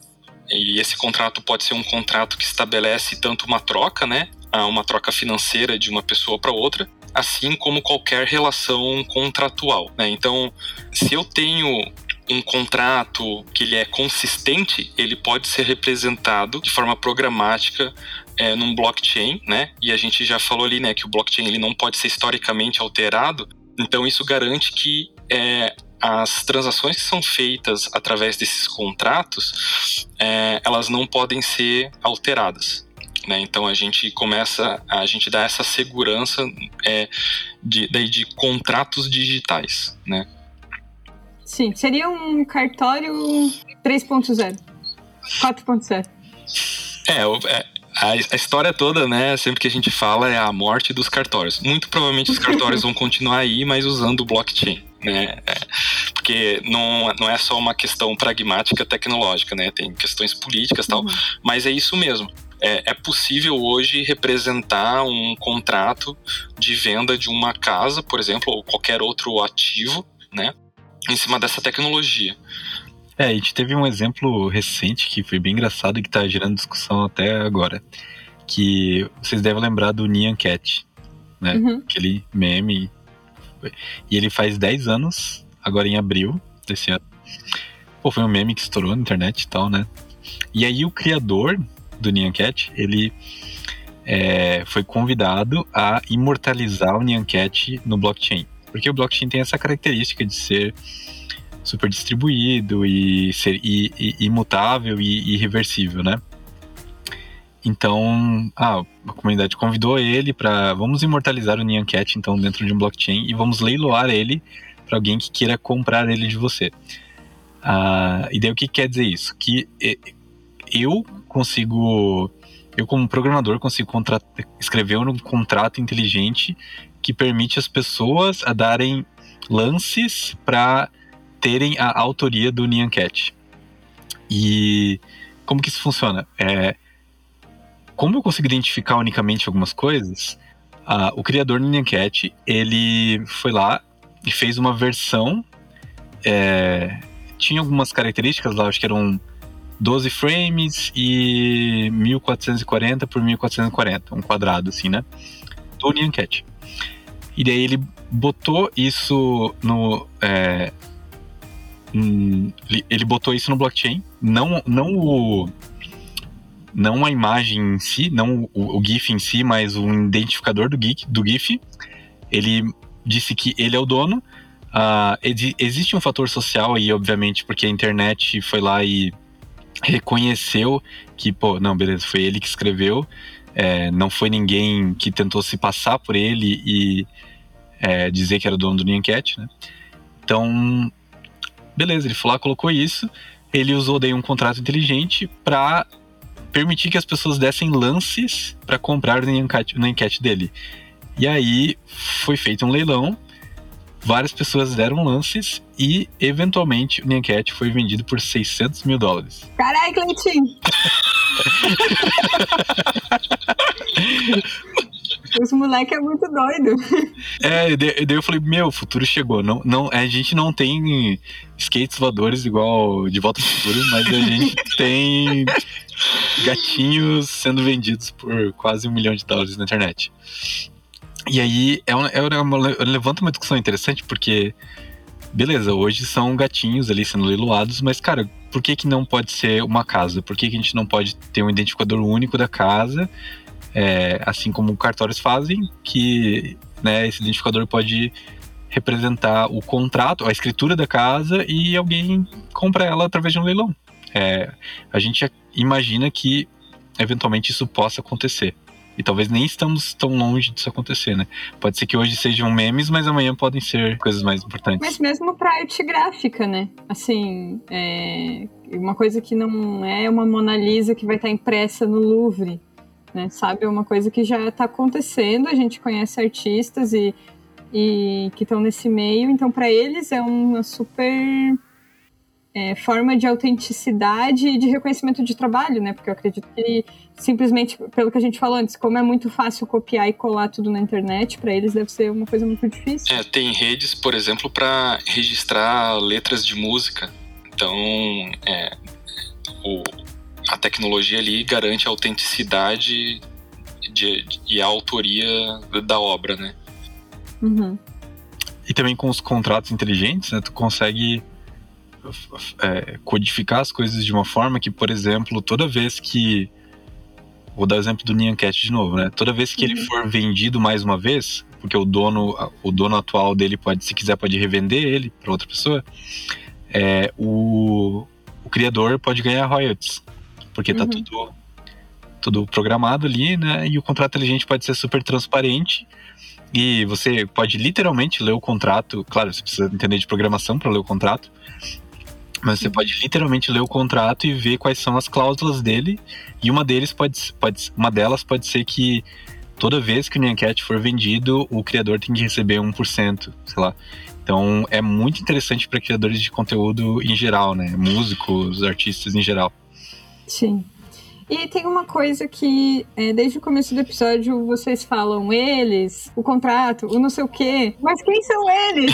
E esse contrato pode ser um contrato que estabelece tanto uma troca, né, uma troca financeira de uma pessoa para outra, assim como qualquer relação contratual. Né? Então, se eu tenho um contrato que ele é consistente, ele pode ser representado de forma programática é, num blockchain, né? E a gente já falou ali, né, que o blockchain ele não pode ser historicamente alterado. Então isso garante que é, as transações que são feitas através desses contratos, é, elas não podem ser alteradas. Né? Então a gente começa, a gente dá essa segurança é, de, daí de contratos digitais, né? Sim, seria um cartório 3.0, 4.0. É, é a, a, história toda, né, sempre que a gente fala, é a morte dos cartórios. Muito provavelmente os cartórios vão continuar aí, mas usando o blockchain. Né? É, porque não, não é só uma questão pragmática tecnológica, né? Tem questões políticas e tal, uhum. mas é isso mesmo. É, é, possível hoje representar um contrato de venda de uma casa, por exemplo, ou qualquer outro ativo, né? Em cima dessa tecnologia. É, a gente teve um exemplo recente que foi bem engraçado e que tá gerando discussão até agora. Que vocês devem lembrar do Nyan Cat, né? Uhum. Aquele meme. E ele faz 10 anos, agora em abril desse ano. Pô, foi um meme que estourou na internet e tal, né? E aí o criador do Nyan Cat, ele é, foi convidado a imortalizar o Nyan Cat no blockchain. Porque o blockchain tem essa característica de ser super distribuído e ser e, e, imutável e irreversível, né? Então, ah, a comunidade convidou ele para vamos imortalizar o Nyan Cat então dentro de um blockchain e vamos leiloar ele para alguém que queira comprar ele de você. Ah, e daí o que quer dizer isso? Que eu consigo, eu como programador consigo escrever um contrato inteligente que permite as pessoas a darem lances para terem a autoria do Nyan Cat. E como que isso funciona? É, como eu consigo identificar unicamente algumas coisas, o criador do Nyan Cat, ele foi lá e fez uma versão. É, tinha algumas características lá, acho que eram 12 frames e 1440 por 1440, um quadrado assim, né? Do Nyan Cat. E daí ele botou isso no, é, Ele botou isso no blockchain, não, não o não a imagem em si, não o, o, GIF em si, mas o identificador do, GIF, do GIF. Ele disse que ele é o dono. Uh, existe um fator social aí, obviamente, porque a internet foi lá e reconheceu que, pô, não, beleza, foi ele que escreveu, é, não foi ninguém que tentou se passar por ele e é, dizer que era o dono do Nyancat, né? Então, Beleza, ele falou, colocou isso. Ele usou daí um contrato inteligente para permitir que as pessoas dessem lances para comprar na enquete, na enquete dele. E aí foi feito um leilão, várias pessoas deram lances e, eventualmente, o Nyancat foi vendido por 600 mil dólares. Caralho, Cleitinho! Os moleques é muito doido. É, daí eu falei, meu, o futuro chegou. Não, não, a gente não tem skates voadores igual de Volta ao Futuro, mas a gente tem gatinhos sendo vendidos por quase um milhão de dólares na internet. E aí é uma, é uma, levanta uma discussão interessante, porque beleza, hoje são gatinhos ali sendo leiloados, mas, cara, por que, que não pode ser uma casa? Por que, que a gente não pode ter um identificador único da casa é, assim como cartórios fazem, que né, esse identificador pode representar o contrato, a escritura da casa e alguém compra ela através de um leilão. É, a gente imagina que eventualmente isso possa acontecer. E talvez nem estamos tão longe disso acontecer, né? Pode ser que hoje sejam memes, mas amanhã podem ser coisas mais importantes. Mas mesmo para arte gráfica, né? Assim, é uma coisa que não é uma Mona Lisa que vai estar impressa no Louvre né? Sabe, é uma coisa que já está acontecendo, a gente conhece artistas e, e que estão nesse meio, então para eles é uma super é, forma de autenticidade e de reconhecimento de trabalho, né? Porque eu acredito que simplesmente, pelo que a gente falou antes, como é muito fácil copiar e colar tudo na internet, para eles deve ser uma coisa muito difícil. É, tem redes, por exemplo, para registrar letras de música. Então, é, o, a tecnologia ali garante a autenticidade de, de, e a autoria da obra, né? Uhum. E também com os contratos inteligentes, né? Tu consegue é, codificar as coisas de uma forma que, por exemplo, toda vez que. Vou dar o exemplo do Nyan Cat de novo, né? Toda vez que uhum. ele for vendido mais uma vez, porque o dono, o dono atual dele pode, se quiser, pode revender ele para outra pessoa, é, o, o criador pode ganhar royalties, porque tá uhum. tudo, tudo programado ali, né? E o contrato inteligente pode ser super transparente e você pode literalmente ler o contrato. Claro, você precisa entender de programação para ler o contrato, mas você pode literalmente ler o contrato e ver quais são as cláusulas dele. E uma deles pode, pode uma delas pode ser que toda vez que o Nyancat for vendido, o criador tem que receber 1%, sei lá. Então é muito interessante para criadores de conteúdo em geral, né? Músicos, artistas em geral. Sim. E tem uma coisa que, é, desde o começo do episódio, vocês falam eles, o contrato, o não sei o quê. Mas quem são eles?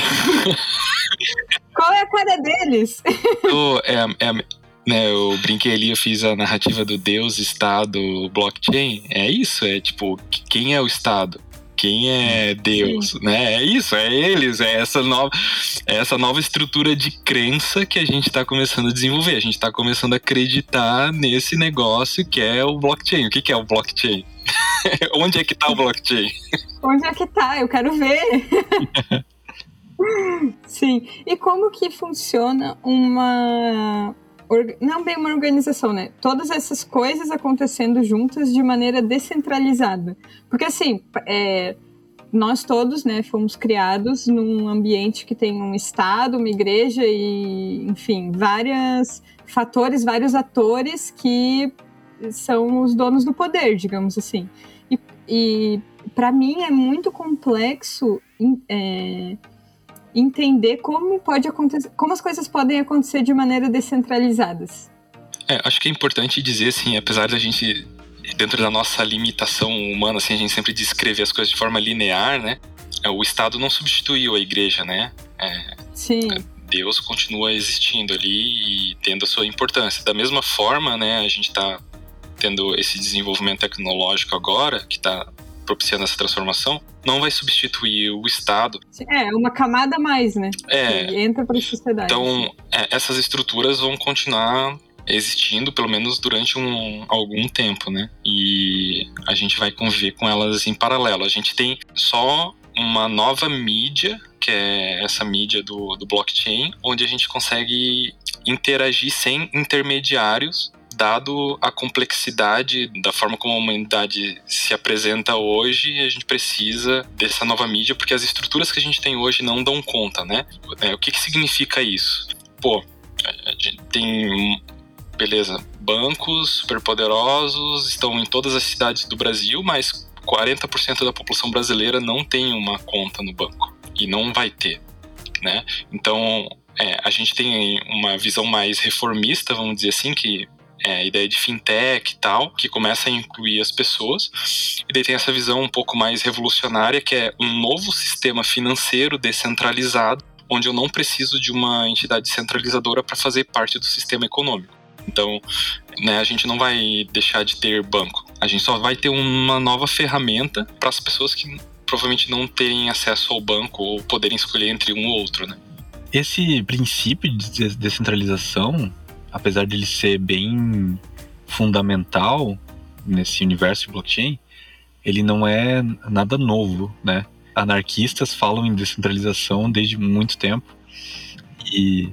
Qual é a cara deles? Oh, é, é, né, eu brinquei ali, eu fiz a narrativa do Deus, Estado, blockchain. É isso, é tipo, quem é o Estado? Quem é Deus, Sim. né? É isso, é eles, é essa nova, é essa nova estrutura de crença que a gente está começando a desenvolver. A gente está começando a acreditar nesse negócio que é o blockchain. O que, que é o blockchain? Onde é que está o blockchain? Onde é que está? Eu quero ver. Sim. E como que funciona uma não bem uma organização, né? Todas essas coisas acontecendo juntas de maneira descentralizada. Porque assim, é, nós todos, né, fomos criados num ambiente que tem um estado, uma igreja e, enfim, vários fatores, vários atores que são os donos do poder, digamos assim. E, e para mim é muito complexo é, entender como pode acontecer, como as coisas podem acontecer de maneira descentralizadas. É, acho que é importante dizer assim, apesar da gente dentro da nossa limitação humana, assim, a gente sempre descrever as coisas de forma linear, né? É, o Estado não substituiu a Igreja, né? É, Sim. Deus continua existindo ali e tendo a sua importância. Da mesma forma, né? A gente está tendo esse desenvolvimento tecnológico agora, que está propiciando essa transformação, não vai substituir o Estado. É, uma camada a mais, né? É. Que entra para a sociedade. Então, é, essas estruturas vão continuar existindo pelo menos durante um, algum tempo, né? E a gente vai conviver com elas em paralelo. A gente tem só uma nova mídia, que é essa mídia do, do blockchain, onde a gente consegue interagir sem intermediários dado a complexidade da forma como a humanidade se apresenta hoje, a gente precisa dessa nova mídia, porque as estruturas que a gente tem hoje não dão conta, né? É, o que, que significa isso? Pô, a gente tem beleza, bancos superpoderosos estão em todas as cidades do Brasil, mas 40% da população brasileira não tem uma conta no banco e não vai ter, né? Então, é, a gente tem uma visão mais reformista, vamos dizer assim, que é, ideia de fintech e tal, que começa a incluir as pessoas. E daí tem essa visão um pouco mais revolucionária, que é um novo sistema financeiro descentralizado, onde eu não preciso de uma entidade centralizadora para fazer parte do sistema econômico. Então, né, a gente não vai deixar de ter banco. A gente só vai ter uma nova ferramenta para as pessoas que provavelmente não têm acesso ao banco ou poderem escolher entre um ou outro, né? Esse princípio de descentralização apesar de ele ser bem fundamental nesse universo de blockchain, ele não é nada novo, né? Anarquistas falam em descentralização desde muito tempo e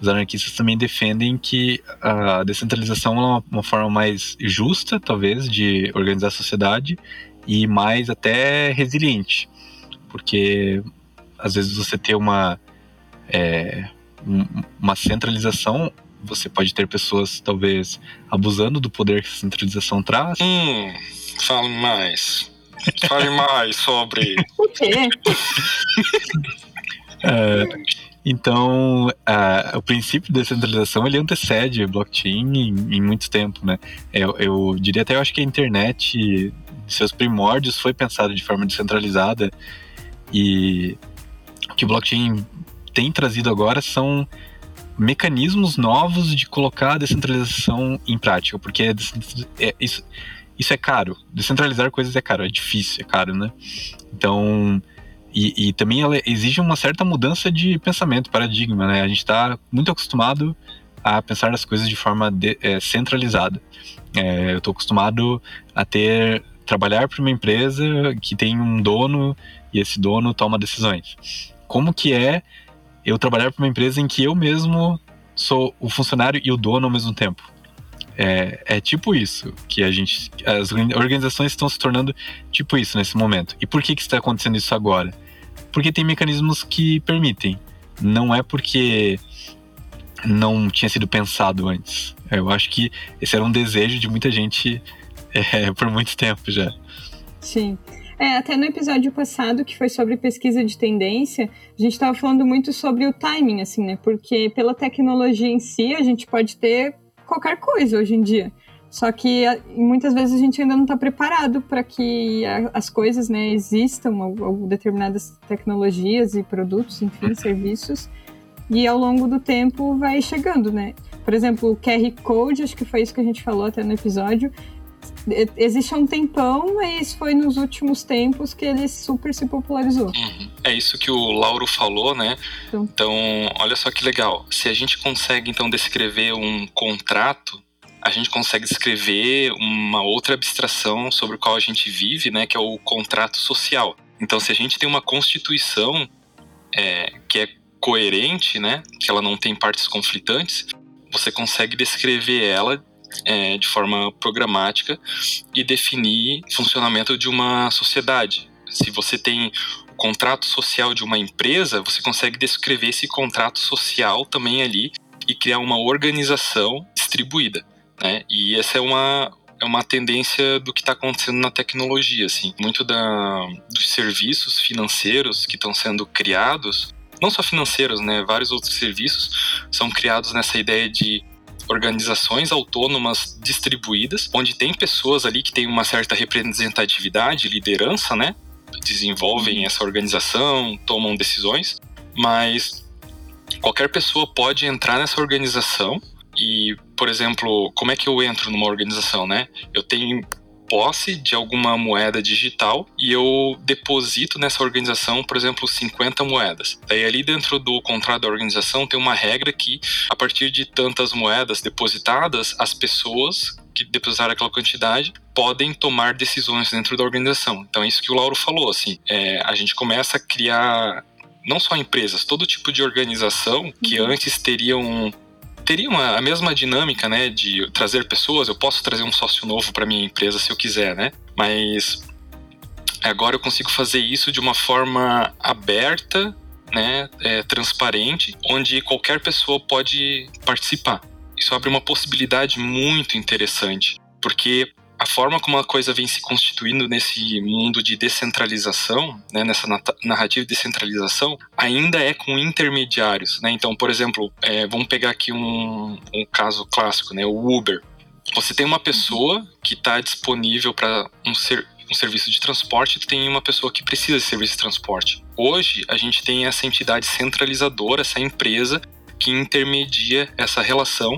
os anarquistas também defendem que a descentralização é uma, forma mais justa, talvez, de organizar a sociedade e mais até resiliente, porque às vezes você ter uma é, uma centralização você pode ter pessoas, talvez, abusando do poder que a centralização traz. Hum, fale mais. Fale mais sobre. O quê? é, Então, uh, o princípio de descentralização ele antecede blockchain em, em muito tempo, né? Eu, eu, diria até, eu acho que a internet, seus primórdios, foi pensada de forma descentralizada e o que o blockchain tem trazido agora são mecanismos novos de colocar a descentralização em prática, porque é, é, isso, isso é caro. Descentralizar coisas é caro, é difícil, é caro, né? Então, e, e também ela exige uma certa mudança de pensamento, paradigma, né? A gente está muito acostumado a pensar as coisas de forma de, é, centralizada. É, eu estou acostumado a ter trabalhar para uma empresa que tem um dono e esse dono toma decisões. Como que é eu trabalhar para uma empresa em que eu mesmo sou o funcionário e o dono ao mesmo tempo? É, é, tipo isso que a gente. As organizações estão se tornando tipo isso nesse momento. E por que, que está acontecendo isso agora? Porque tem mecanismos que permitem. Não é porque não tinha sido pensado antes. Eu acho que esse era um desejo de muita gente é, por muito tempo já. Sim. É, até no episódio passado, que foi sobre pesquisa de tendência, a gente estava falando muito sobre o timing, assim, né? Porque pela tecnologia em si, a gente pode ter qualquer coisa hoje em dia. Só que muitas vezes a gente ainda não está preparado para que as coisas né, existam, ou, ou, determinadas tecnologias e produtos, enfim, serviços, e ao longo do tempo vai chegando, né? Por exemplo, o QR Code, acho que foi isso que a gente falou até no episódio, existe há um tempão, mas foi nos últimos tempos que ele super se popularizou. Uhum. É isso que o Lauro falou, né? Então, então, olha só que legal. Se a gente consegue, então, descrever um contrato, a gente consegue descrever uma outra abstração sobre o qual a gente vive, né? Que é o contrato social. Então, se a gente tem uma constituição é, que é coerente, né? Que ela não tem partes conflitantes, você consegue descrever ela é, de forma programática e definir funcionamento de uma sociedade. Se você tem o contrato social de uma empresa, você consegue descrever esse contrato social também ali e criar uma organização distribuída. Né? E essa é uma, é uma tendência do que está acontecendo na tecnologia, assim. Muito da, dos serviços financeiros que estão sendo criados, não só financeiros, né? Vários outros serviços são criados nessa ideia de organizações autônomas distribuídas, onde tem pessoas ali que têm uma certa representatividade, liderança, né? Desenvolvem uhum. essa organização, tomam decisões, mas qualquer pessoa pode entrar nessa organização e, por exemplo, como é que eu entro numa organização, né? Eu tenho posse de alguma moeda digital e eu deposito nessa organização, por exemplo, 50 moedas. Daí ali dentro do contrato da organização tem uma regra que a partir de tantas moedas depositadas, as pessoas que depositaram aquela quantidade podem tomar decisões dentro da organização. Então é isso que o Lauro falou, assim, é, a gente começa a criar não só empresas, todo tipo de organização que uhum. antes teriam teria uma, a mesma dinâmica, né, de trazer pessoas. Eu posso trazer um sócio novo para minha empresa se eu quiser, né? Mas agora eu consigo fazer isso de uma forma aberta, né, é, transparente, onde qualquer pessoa pode participar. Isso abre uma possibilidade muito interessante, porque a forma como a coisa vem se constituindo nesse mundo de descentralização, né, nessa narrativa de descentralização, ainda é com intermediários. Né? Então, por exemplo, é, vamos pegar aqui um, um caso clássico, né, o Uber. Você tem uma pessoa que está disponível para um, ser, um serviço de transporte e tem uma pessoa que precisa de serviço de transporte. Hoje, a gente tem essa entidade centralizadora, essa empresa que intermedia essa relação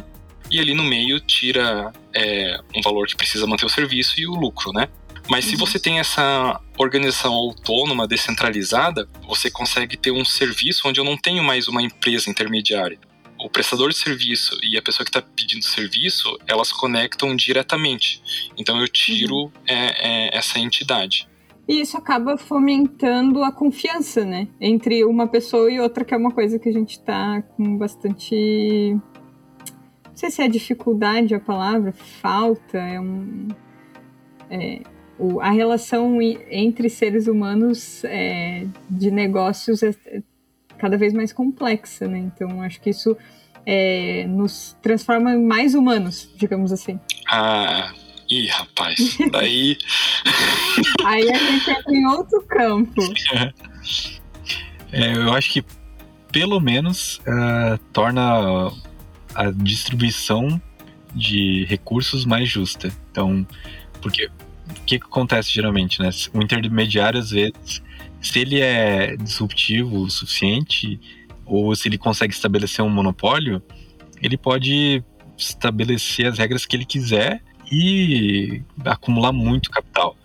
e ali no meio tira é, um valor que precisa manter o serviço e o lucro, né? Mas se uhum. você tem essa organização autônoma, descentralizada, você consegue ter um serviço onde eu não tenho mais uma empresa intermediária. O prestador de serviço e a pessoa que está pedindo serviço, elas conectam diretamente. Então eu tiro uhum. é, é, essa entidade. E isso acaba fomentando a confiança, né? Entre uma pessoa e outra, que é uma coisa que a gente está com bastante sei se é dificuldade a palavra, falta, é um. É, o, a relação entre seres humanos é, de negócios é, é cada vez mais complexa, né? Então acho que isso é, nos transforma em mais humanos, digamos assim. Ah, ih, rapaz, daí. Aí a gente entra em outro campo. É, eu acho que pelo menos uh, torna a distribuição de recursos mais justa. Então, porque o que, que acontece geralmente, né? O intermediário, às vezes, se ele é disruptivo o suficiente, ou se ele consegue estabelecer um monopólio, ele pode estabelecer as regras que ele quiser e acumular muito capital.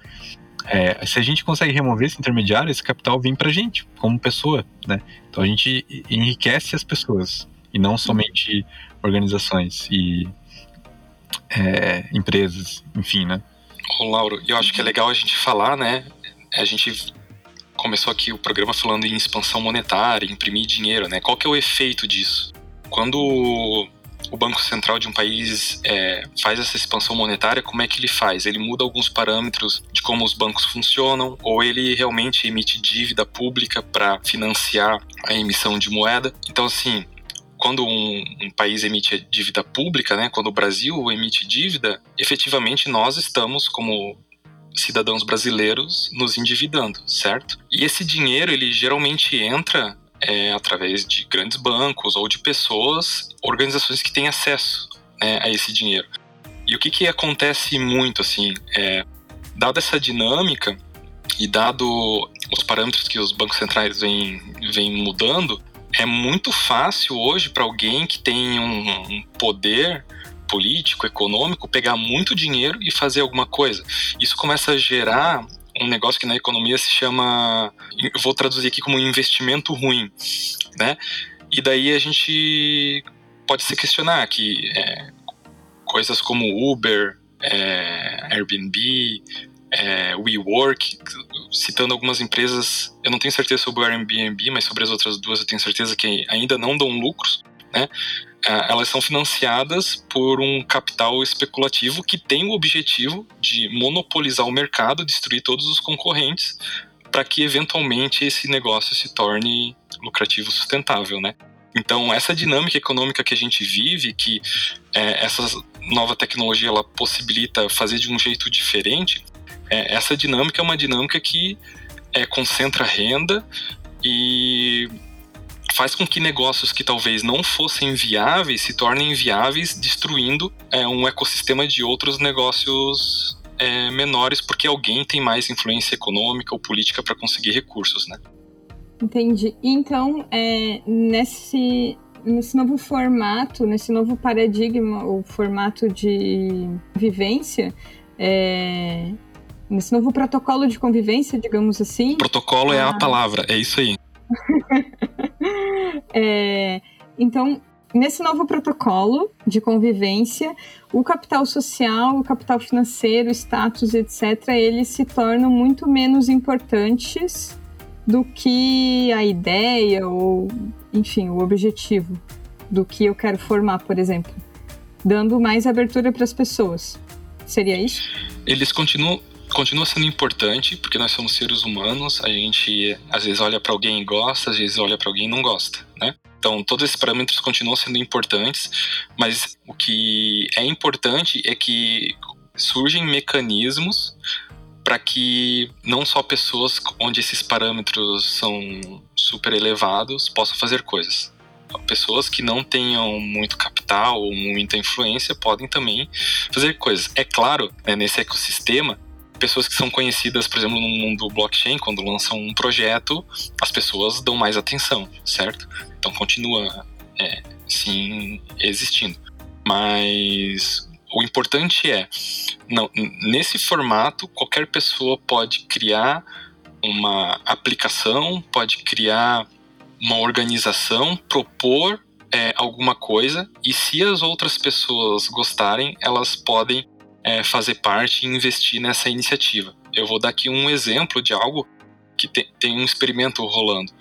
É, se a gente consegue remover esse intermediário, esse capital vem para a gente, como pessoa, né? Então a gente enriquece as pessoas e não somente organizações e é, empresas, enfim, né? Ô, Lauro, eu acho que é legal a gente falar, né? A gente começou aqui o programa falando em expansão monetária, imprimir dinheiro, né? Qual que é o efeito disso? Quando o Banco Central de um país é, faz essa expansão monetária, como é que ele faz? Ele muda alguns parâmetros de como os bancos funcionam, ou ele realmente emite dívida pública para financiar a emissão de moeda. Então, assim, quando um, um, país emite dívida pública, né, quando o Brasil emite dívida, efetivamente nós estamos, como cidadãos brasileiros, nos endividando, certo? E esse dinheiro, ele geralmente entra é, através de grandes bancos ou de pessoas, organizações que têm acesso né, a esse dinheiro. E o que, que acontece muito, assim, é, dada essa dinâmica e dado os parâmetros que os bancos centrais vêm, vêm mudando, é muito fácil hoje para alguém que tem um, poder político, econômico, pegar muito dinheiro e fazer alguma coisa. Isso começa a gerar um negócio que na economia se chama, vou traduzir aqui como investimento ruim, né? E daí a gente pode se questionar que é, coisas como Uber, é, Airbnb, é, WeWork, citando algumas empresas, eu não tenho certeza sobre o Airbnb, mas sobre as outras duas eu tenho certeza que ainda não dão lucros, né? É, elas são financiadas por um capital especulativo que tem o objetivo de monopolizar o mercado, destruir todos os concorrentes, para que eventualmente esse negócio se torne lucrativo sustentável, né? Então, essa dinâmica econômica que a gente vive, que é, essa nova tecnologia ela possibilita fazer de um jeito diferente, é, essa dinâmica é uma dinâmica que é, concentra renda e faz com que negócios que talvez não fossem viáveis se tornem viáveis, destruindo é, um ecossistema de outros negócios é, menores, porque alguém tem mais influência econômica ou política para conseguir recursos, né? Entendi. Então, é, nesse, nesse novo formato, nesse novo paradigma, o formato de vivência, é, nesse novo protocolo de convivência, digamos assim. Protocolo é a ah. palavra, é isso aí. é, então, nesse novo protocolo de convivência, o capital social, o capital financeiro, status, etc., eles se tornam muito menos importantes do que a ideia ou, enfim, o objetivo do que eu quero formar, por exemplo, dando mais abertura para as pessoas. Seria isso? Eles continuam continua sendo importante, porque nós somos seres humanos, a gente às vezes olha para alguém e gosta, às vezes olha para alguém e não gosta, né? Então, todos esses parâmetros continuam sendo importantes, mas o que é importante é que surgem mecanismos para que não só pessoas onde esses parâmetros são super elevados possam fazer coisas. Pessoas que não tenham muito capital ou muita influência podem também fazer coisas. É claro, né, nesse ecossistema, pessoas que são conhecidas, por exemplo, no mundo blockchain, quando lançam um projeto, as pessoas dão mais atenção, certo? Então continua, é, sim, existindo. Mas o importante é, não, nesse formato, qualquer pessoa pode criar uma aplicação, pode criar uma organização, propor é, alguma coisa, e se as outras pessoas gostarem, elas podem é, fazer parte e investir nessa iniciativa. Eu vou dar aqui um exemplo de algo que tem, tem um experimento rolando.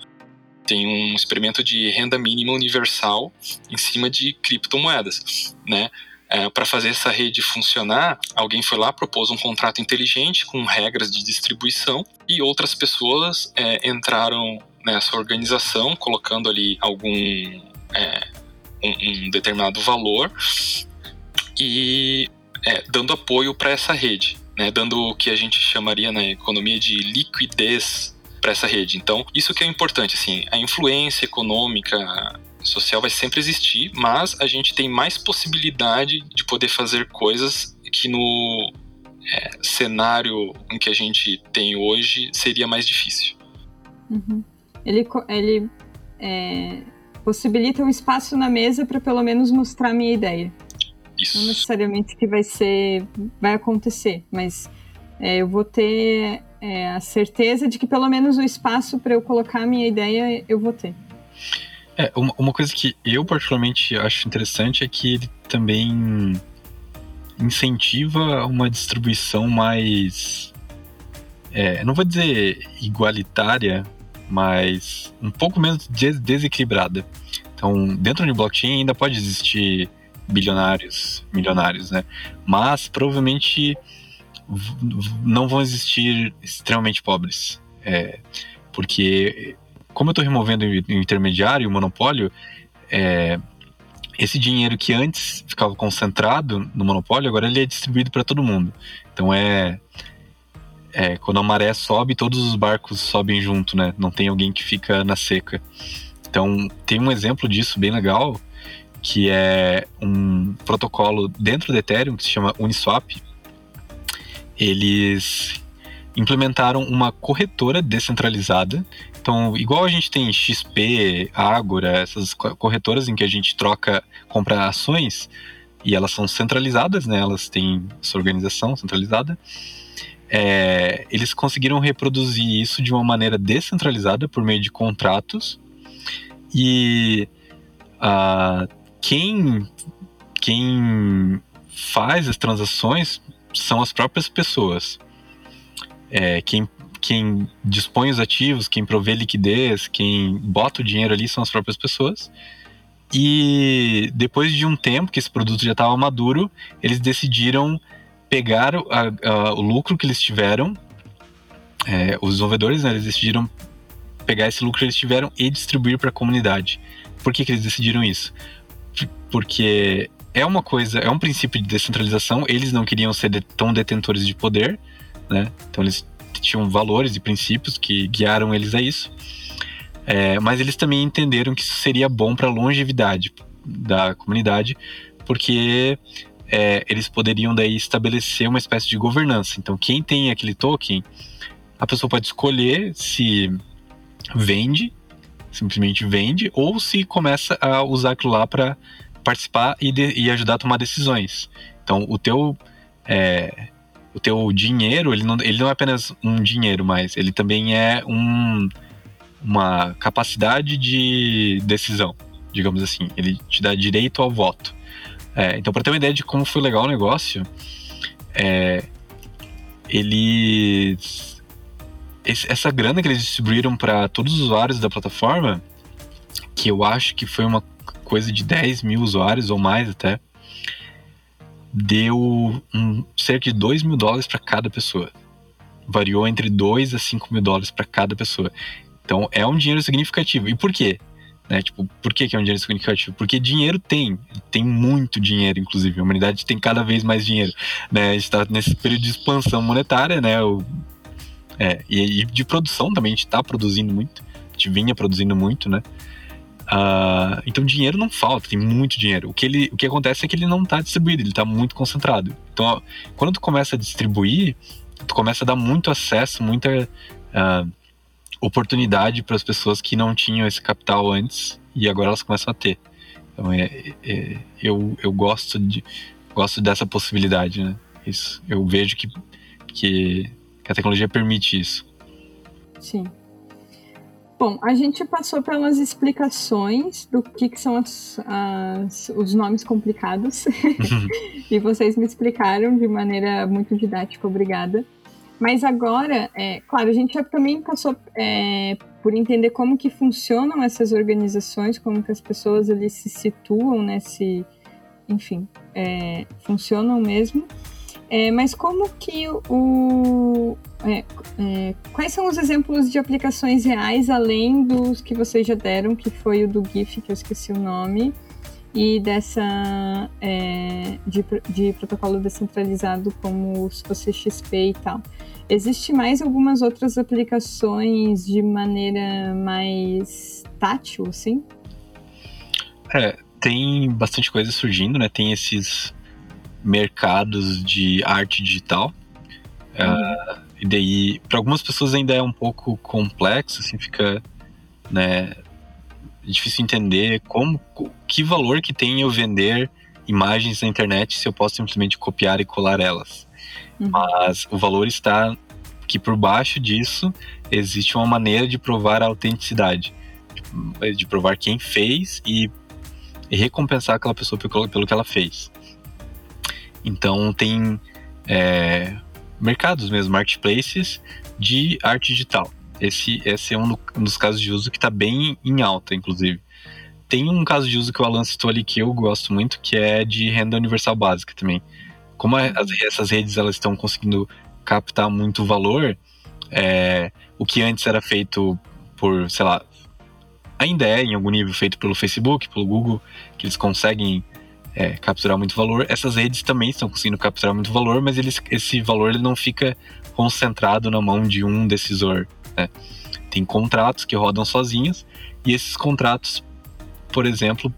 Tem um experimento de renda mínima universal em cima de criptomoedas, né? É, para fazer essa rede funcionar, alguém foi lá, propôs um contrato inteligente com regras de distribuição e outras pessoas é, entraram nessa organização, colocando ali algum é, um, um, determinado valor e é, dando apoio para essa rede, né, dando o que a gente chamaria na economia de liquidez para essa rede. Então, isso que é importante, assim, a influência econômica, social vai sempre existir, mas a gente tem mais possibilidade de poder fazer coisas que no é, cenário em que a gente tem hoje seria mais difícil. Uhum. Ele, ele é, possibilita um espaço na mesa para pelo menos mostrar minha ideia. Isso. Não necessariamente que vai ser, vai acontecer, mas é, eu vou ter é, a certeza de que pelo menos o espaço para eu colocar a minha ideia eu vou ter. É, uma, uma coisa que eu particularmente acho interessante é que ele também incentiva uma distribuição mais. É, não vou dizer igualitária, mas um pouco menos des desequilibrada. Então, dentro de blockchain ainda pode existir bilionários, milionários, né? Mas provavelmente não vão existir extremamente pobres. É, porque, como eu estou removendo o intermediário, o monopólio, é, esse dinheiro que antes ficava concentrado no monopólio, agora ele é distribuído para todo mundo. Então é, é, quando a maré sobe, todos os barcos sobem junto, né? Não tem alguém que fica na seca. Então tem um exemplo disso bem legal, que é um protocolo dentro do Ethereum que se chama Uniswap, eles implementaram uma corretora descentralizada. Então, igual a gente tem XP, Agora, essas corretoras em que a gente troca, compra ações, e elas são centralizadas, né? Elas têm sua organização centralizada. É, eles conseguiram reproduzir isso de uma maneira descentralizada por meio de contratos. E uh, quem, quem faz as transações são as próprias pessoas. É, quem, quem dispõe os ativos, quem provê liquidez, quem bota o dinheiro ali são as próprias pessoas. E depois de um tempo que esse produto já estava maduro, eles decidiram pegar a, a, o lucro que eles tiveram, é, os desenvolvedores, né, eles decidiram pegar esse lucro que eles tiveram e distribuir para a comunidade. Por que, que eles decidiram isso? Porque é uma coisa, é um princípio de descentralização. Eles não queriam ser de, tão detentores de poder, né? Então eles tinham valores e princípios que guiaram eles a isso. É, mas eles também entenderam que isso seria bom para a longevidade da comunidade, porque é, eles poderiam daí estabelecer uma espécie de governança. Então, quem tem aquele token, a pessoa pode escolher se vende, simplesmente vende, ou se começa a usar aquilo lá para participar e, de, e ajudar a tomar decisões. Então, o teu é, o teu dinheiro, ele não, ele não é apenas um dinheiro, mas ele também é um, uma capacidade de decisão, digamos assim. Ele te dá direito ao voto. É, então, para ter uma ideia de como foi legal o negócio, é, eles. Esse, essa grana que eles distribuíram para todos os usuários da plataforma, que eu acho que foi uma coisa de 10 mil usuários ou mais até, deu um, cerca de 2 mil dólares para cada pessoa. Variou entre 2 a 5 mil dólares para cada pessoa. Então é um dinheiro significativo. E por quê? Né? Tipo, por que, que é um dinheiro significativo? Porque dinheiro tem, tem muito dinheiro, inclusive. A humanidade tem cada vez mais dinheiro. Né? A gente está nesse período de expansão monetária, né? O, é, e, e, de produção também, a gente está produzindo muito. A gente vinha produzindo muito, né? Uh, então dinheiro não falta, tem muito dinheiro. O que, ele, o que acontece é que ele não está distribuído, ele está muito concentrado. Então, quando tu começa a distribuir, tu começa a dar muito acesso, muita uh, oportunidade para as pessoas que não tinham esse capital antes e agora elas começam a ter. Então, é, é, eu, eu gosto, de, gosto dessa possibilidade, né? Isso, eu vejo que, que, que a tecnologia permite isso. Sim. Bom, a gente passou pelas explicações do que, que são as, as, os nomes complicados. e vocês me explicaram de maneira muito didática, obrigada. Mas agora, é, claro, a gente já também passou é, por entender como que funcionam essas organizações, como que as pessoas ali se situam nesse, enfim, é, funcionam mesmo. É, mas como que o. É, é, quais são os exemplos de aplicações reais, além dos que vocês já deram, que foi o do GIF, que eu esqueci o nome, e dessa. É, de, de protocolo descentralizado como se fosse XP e tal. Existe mais algumas outras aplicações de maneira mais tátil, assim? É, tem bastante coisa surgindo, né? Tem esses mercados de arte digital. Uhum. Uh, e daí, para algumas pessoas ainda é um pouco complexo, assim, fica, né, difícil entender como, que valor que tem eu vender imagens na internet se eu posso simplesmente copiar e colar elas. Uhum. Mas o valor está que por baixo disso existe uma maneira de provar a autenticidade, de, de provar quem fez e, e, recompensar aquela pessoa pelo, pelo que ela fez. Então tem é, mercados mesmo, marketplaces de arte digital. Esse, esse é um, dos casos de uso que está bem em alta, inclusive. Tem um caso de uso que o Alan citou ali que eu gosto muito, que é de renda universal básica também. Como as, essas redes elas estão conseguindo captar muito valor, é, o que antes era feito por, sei lá, ainda é em algum nível feito pelo Facebook, pelo Google, que eles conseguem é, capturar muito valor. Essas redes também estão conseguindo capturar muito valor, mas eles, esse valor ele não fica concentrado na mão de um decisor. Né? Tem contratos que rodam sozinhos e esses contratos, por exemplo,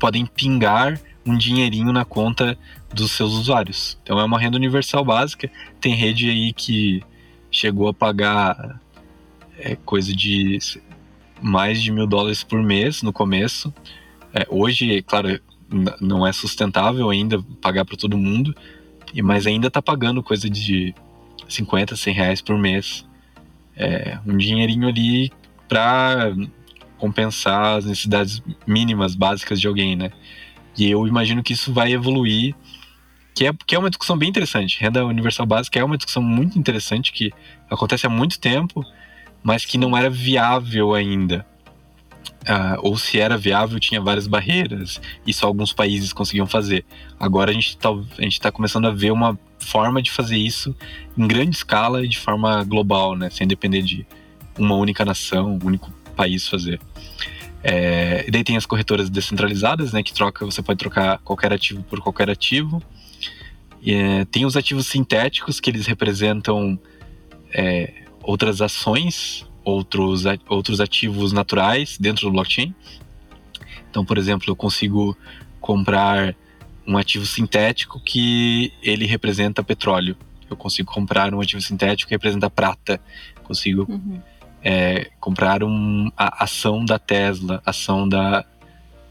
podem pingar um dinheirinho na conta dos seus usuários. Então é uma renda universal básica. Tem rede aí que chegou a pagar é, coisa de mais de mil dólares por mês no começo. É, hoje, claro, não é sustentável ainda pagar para todo mundo, mas ainda está pagando coisa de 50, 100 reais por mês. É, um dinheirinho ali para compensar as necessidades mínimas, básicas de alguém, né? E eu imagino que isso vai evoluir, que é, que é uma discussão bem interessante. Renda universal básica é uma discussão muito interessante que acontece há muito tempo, mas que não era viável ainda. Uh, ou se era viável, tinha várias barreiras e só alguns países conseguiam fazer. Agora a gente está tá começando a ver uma forma de fazer isso em grande escala e de forma global, né? Sem depender de uma única nação, um único país fazer. É, e daí tem as corretoras descentralizadas, né? Que troca, você pode trocar qualquer ativo por qualquer ativo. É, tem os ativos sintéticos, que eles representam é, outras ações outros, outros ativos naturais dentro do blockchain. Então, por exemplo, eu consigo comprar um ativo sintético que ele representa petróleo. Eu consigo comprar um ativo sintético que representa prata. Consigo uhum. é, comprar uma ação da Tesla, ação da,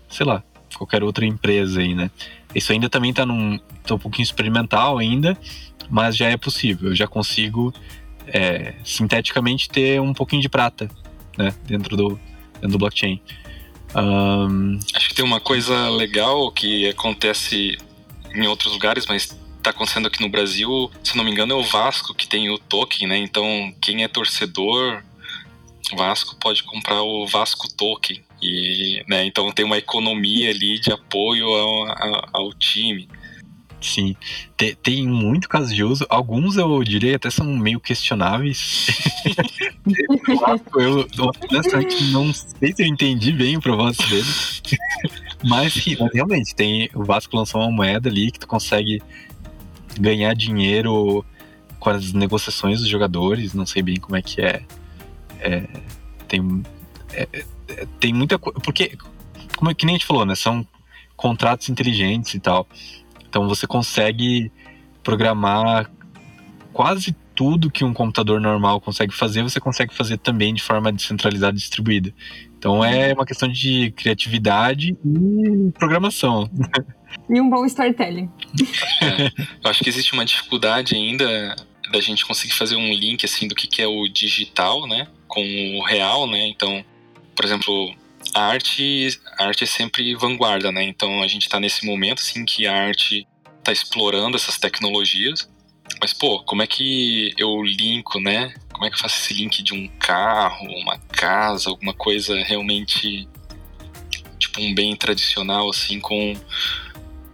sei lá, qualquer outra empresa aí, né? Isso ainda também está num tá um pouquinho experimental ainda, mas já é possível. Eu já consigo é, sinteticamente ter um pouquinho de prata né, dentro, do, dentro do blockchain. Um... Acho que tem uma coisa legal que acontece em outros lugares, mas está acontecendo aqui no Brasil, se não me engano, é o Vasco que tem o token, né? Então, quem é torcedor Vasco pode comprar o Vasco Token. E, né, então tem uma economia ali de apoio ao, ao, ao time. Sim. Tem, tem, muito caso de uso. Alguns eu diria até são meio questionáveis. eu, honestamente, não sei se eu entendi bem o propósito dele. mas, mas, realmente, tem, o Vasco lançou uma moeda ali que tu consegue ganhar dinheiro com as negociações dos jogadores. Não sei bem como é que é. é tem, é, é tem muita coisa. Porque, como é que nem a gente falou, né? São contratos inteligentes e tal. Então você consegue programar quase tudo que um computador normal consegue fazer, você consegue fazer também de forma descentralizada e distribuída. Então é uma questão de criatividade e programação. E um bom storytelling. É, eu acho que existe uma dificuldade ainda da gente conseguir fazer um link assim do que, que é o digital, né, com o real, né? Então, por exemplo, a arte, a arte é sempre vanguarda, né? Então a gente está nesse momento assim que a arte está explorando essas tecnologias. Mas pô, como é que eu linko, né? Como é que eu faço esse link de um carro, uma casa, alguma coisa realmente tipo um bem tradicional assim com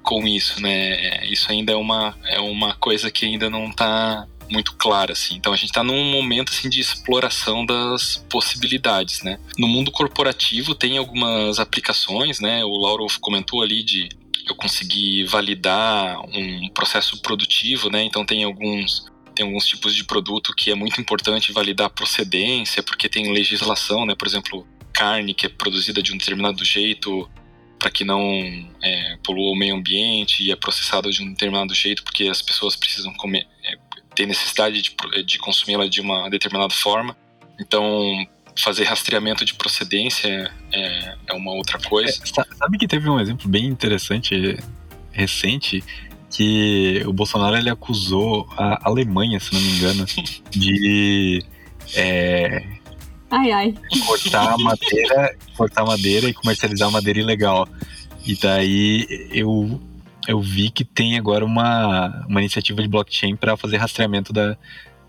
com isso, né? Isso ainda é uma é uma coisa que ainda não está muito clara, assim. Então a gente está num momento assim de exploração das possibilidades, né? No mundo corporativo tem algumas aplicações, né? O Lauro comentou ali de eu consegui validar um processo produtivo, né? Então tem alguns tem alguns tipos de produto que é muito importante validar procedência, porque tem legislação, né? Por exemplo, carne que é produzida de um determinado jeito para que não é, polua o meio ambiente e é processada de um determinado jeito, porque as pessoas precisam comer, é, ter necessidade de, de consumi-la de uma determinada forma. Então, fazer rastreamento de procedência é, é uma outra coisa. É, sabe que teve um exemplo bem interessante recente que o Bolsonaro ele acusou a Alemanha, se não me engano, de é, ai, ai. cortar madeira, cortar madeira e comercializar madeira ilegal. E daí eu eu vi que tem agora uma, uma iniciativa de blockchain para fazer rastreamento da,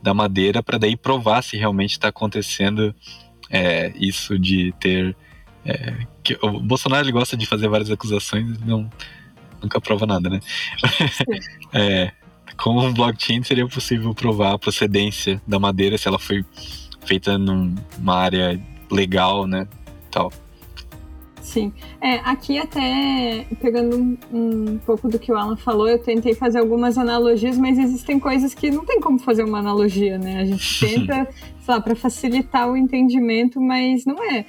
da madeira para daí provar se realmente está acontecendo é, isso de ter. É, que, o Bolsonaro ele gosta de fazer várias acusações não, nunca prova nada, né? é, com um blockchain seria possível provar a procedência da madeira se ela foi feita numa área legal, né? Tal. Sim. É, aqui até, pegando um, um, pouco do que o Alan falou, eu tentei fazer algumas analogias, mas existem coisas que não tem como fazer uma analogia, né? A gente tenta, sei lá, para facilitar o entendimento, mas não é.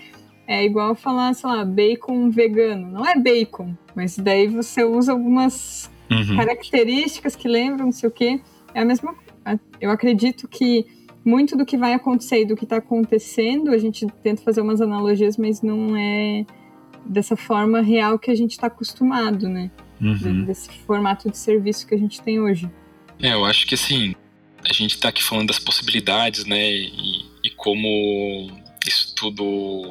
É igual falar, sei lá, bacon vegano. Não é bacon, mas daí você usa algumas uhum. características que lembram, não sei o quê. É a mesma coisa. Eu acredito que muito do que vai acontecer e do que está acontecendo, a gente tenta fazer umas analogias, mas não é dessa forma real que a gente está acostumado, né? Uhum. Desse formato de serviço que a gente tem hoje. É, eu acho que assim, a gente está aqui falando das possibilidades, né? E, e como isso tudo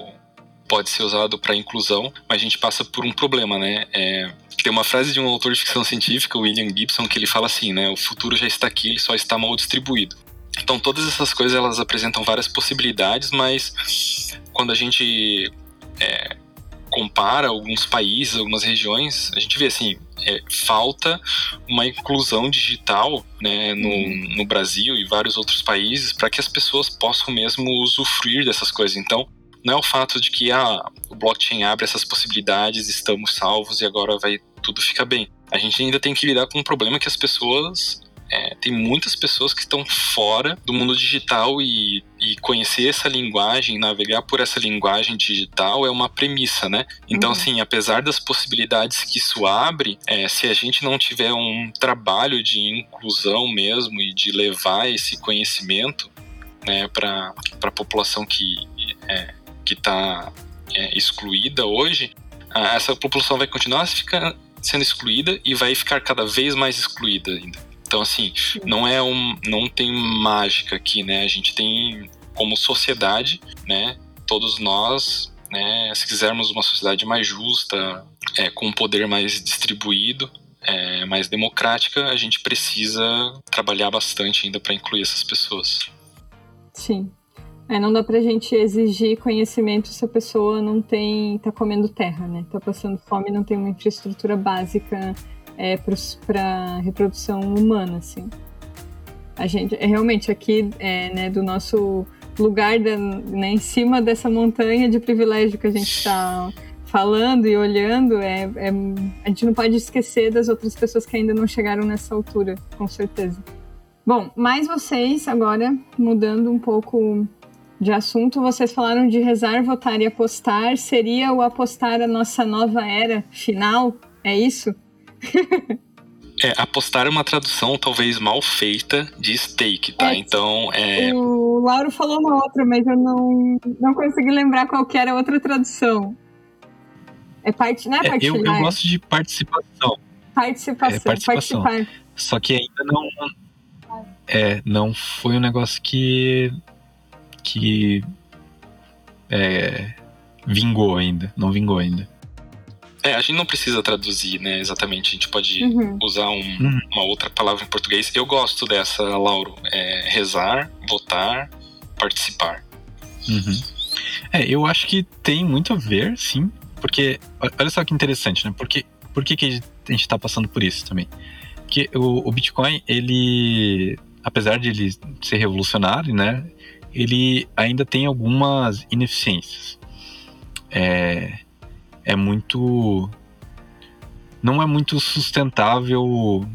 pode ser usado para inclusão, mas a gente passa por um problema, né? É, tem uma frase de um autor de ficção científica, William Gibson, que ele fala assim, né? O futuro já está aqui, ele só está mal distribuído. Então todas essas coisas elas apresentam várias possibilidades, mas quando a gente é, compara alguns países, algumas regiões, a gente vê assim, é, falta uma inclusão digital né, no, uhum. no Brasil e vários outros países para que as pessoas possam mesmo usufruir dessas coisas. Então, não é o fato de que ah, o blockchain abre essas possibilidades, estamos salvos e agora vai tudo fica bem. A gente ainda tem que lidar com um problema que as pessoas é, tem muitas pessoas que estão fora do mundo digital e, e, conhecer essa linguagem, navegar por essa linguagem digital é uma premissa, né? Então, uhum. assim, apesar das possibilidades que isso abre, é, se a gente não tiver um trabalho de inclusão mesmo e de levar esse conhecimento né, para a população que é, está é, excluída hoje, essa população vai continuar sendo excluída e vai ficar cada vez mais excluída ainda. Então, assim, não é um. não tem mágica aqui, né? A gente tem como sociedade, né? Todos nós, né? Se quisermos uma sociedade mais justa, é, com um poder mais distribuído, é, mais democrática, a gente precisa trabalhar bastante ainda para incluir essas pessoas. Sim. É, não dá pra gente exigir conhecimento se a pessoa não tem. tá comendo terra, né? Tá passando fome não tem uma infraestrutura básica é, para reprodução humana, assim. A gente, é, realmente, aqui, é, né, do nosso lugar, da, né, em cima dessa montanha de privilégio que a gente está falando e olhando, é, é, a gente não pode esquecer das outras pessoas que ainda não chegaram nessa altura, com certeza. Bom, mais vocês agora, mudando um pouco de assunto, vocês falaram de rezar, votar e apostar. Seria o apostar a nossa nova era final? É isso? É, apostar é uma tradução talvez mal feita de steak, tá? É, então, é... O Lauro falou uma outra, mas eu não, não consegui lembrar qual era a outra tradução. É parte, não é, é eu, eu gosto de participação. Participação, é, participação. Participar. Só que ainda não... É, não foi um negócio que... que... É, vingou ainda, não vingou ainda. É, a gente não precisa traduzir, né, exatamente. A gente pode uhum. usar um, uhum. uma outra palavra em português. Eu gosto dessa, Lauro. É rezar, votar, participar. Uhum. É, eu acho que tem muito a ver, sim. Porque, olha só que interessante, né? Porque, por que, que a gente está passando por isso também? Porque o, o Bitcoin, ele, apesar de ele ser revolucionário, né? Ele ainda tem algumas ineficiências. É, é muito não é muito sustentável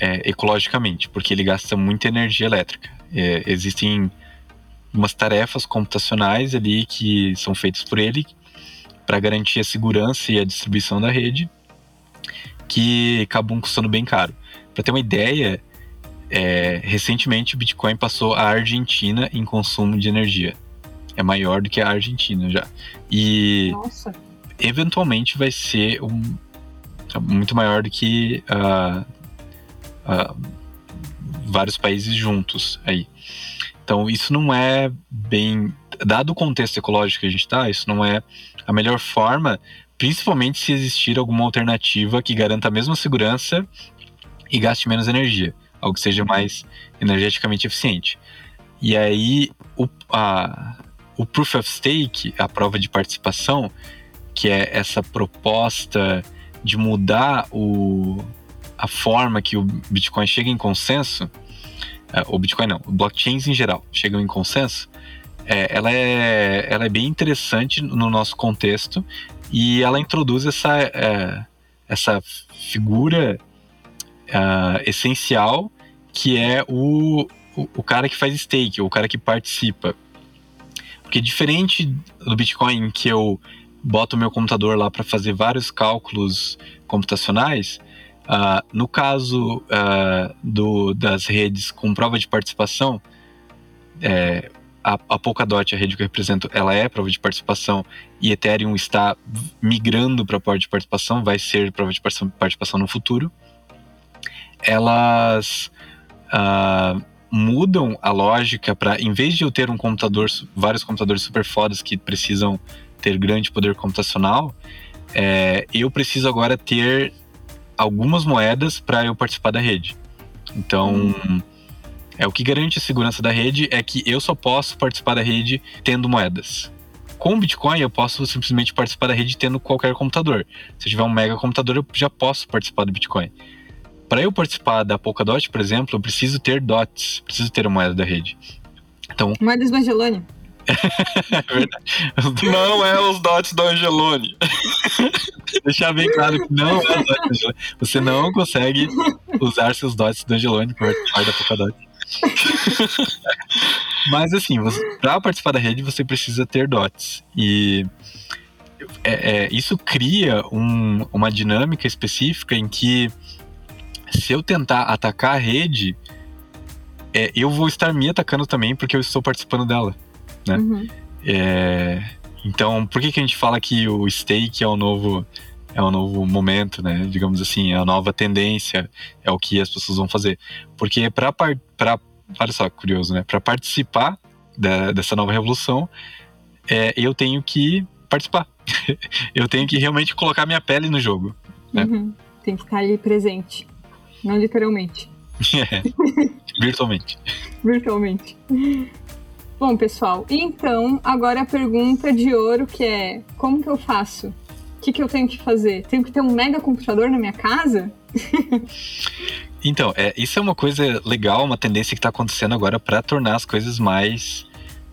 é, ecologicamente, porque ele gasta muita energia elétrica. É, existem umas tarefas computacionais ali que são feitas por ele para garantir a segurança e a distribuição da rede, que acabam custando bem caro. Para ter uma ideia, é, recentemente o Bitcoin passou a Argentina em consumo de energia. É maior do que a Argentina já. E Nossa. eventualmente vai ser um, muito maior do que uh, uh, vários países juntos aí. Então isso não é bem, dado o contexto ecológico que a gente está, isso não é a melhor forma, principalmente se existir alguma alternativa que garanta a mesma segurança e gaste menos energia, algo que seja mais energeticamente eficiente. E aí o, a, o Proof of Stake, a prova de participação, que é essa proposta de mudar o, a forma que o Bitcoin chega em consenso, é, o Bitcoin não, blockchains em geral chegam em consenso, é, ela, é, ela é bem interessante no nosso contexto e ela introduz essa, é, essa figura uh, essencial que é o, o, o, cara que faz stake, o cara que participa. Porque diferente do Bitcoin, que eu boto o meu computador lá para fazer vários cálculos computacionais, uh, no caso uh, do, das redes com prova de participação, é, a, a Polkadot, a rede que eu represento, ela é prova de participação e Ethereum está migrando para prova de participação, vai ser prova de participação no futuro. Elas uh, mudam a lógica para, em vez de eu ter um computador, vários computadores super fodas que precisam ter grande poder computacional, é, eu preciso agora ter algumas moedas para eu participar da rede. Então, é o que garante a segurança da rede é que eu só posso participar da rede tendo moedas. Com Bitcoin, eu posso simplesmente participar da rede tendo qualquer computador. Se eu tiver um mega computador, eu já posso participar do Bitcoin. Para eu participar da Polkadot, por exemplo, eu preciso ter dots, preciso ter a moeda da rede. Então, Moedas do Angelone. é verdade. Não é os dots do Angelone. Deixar bem claro que não é os dots do Angelone. Você não consegue usar seus dots do Angelone para participar da Polkadot. Mas assim, para participar da rede você precisa ter dots. E é, é, isso cria um, uma dinâmica específica em que se eu tentar atacar a rede, é, eu vou estar me atacando também porque eu estou participando dela, né? Uhum. É, então, por que, que a gente fala que o stake é o novo é o novo momento, né? Digamos assim, é a nova tendência, é o que as pessoas vão fazer. Porque para para olha só, curioso, né? Para participar da, dessa nova revolução, é, eu tenho que participar. eu tenho que realmente colocar minha pele no jogo. Né? Uhum. Tem que estar ali presente. Não literalmente. É, virtualmente. virtualmente. Bom, pessoal, então agora a pergunta de ouro que é: como que eu faço? O que, que eu tenho que fazer? Tenho que ter um mega computador na minha casa? então, é, isso é uma coisa legal, uma tendência que está acontecendo agora para tornar as coisas mais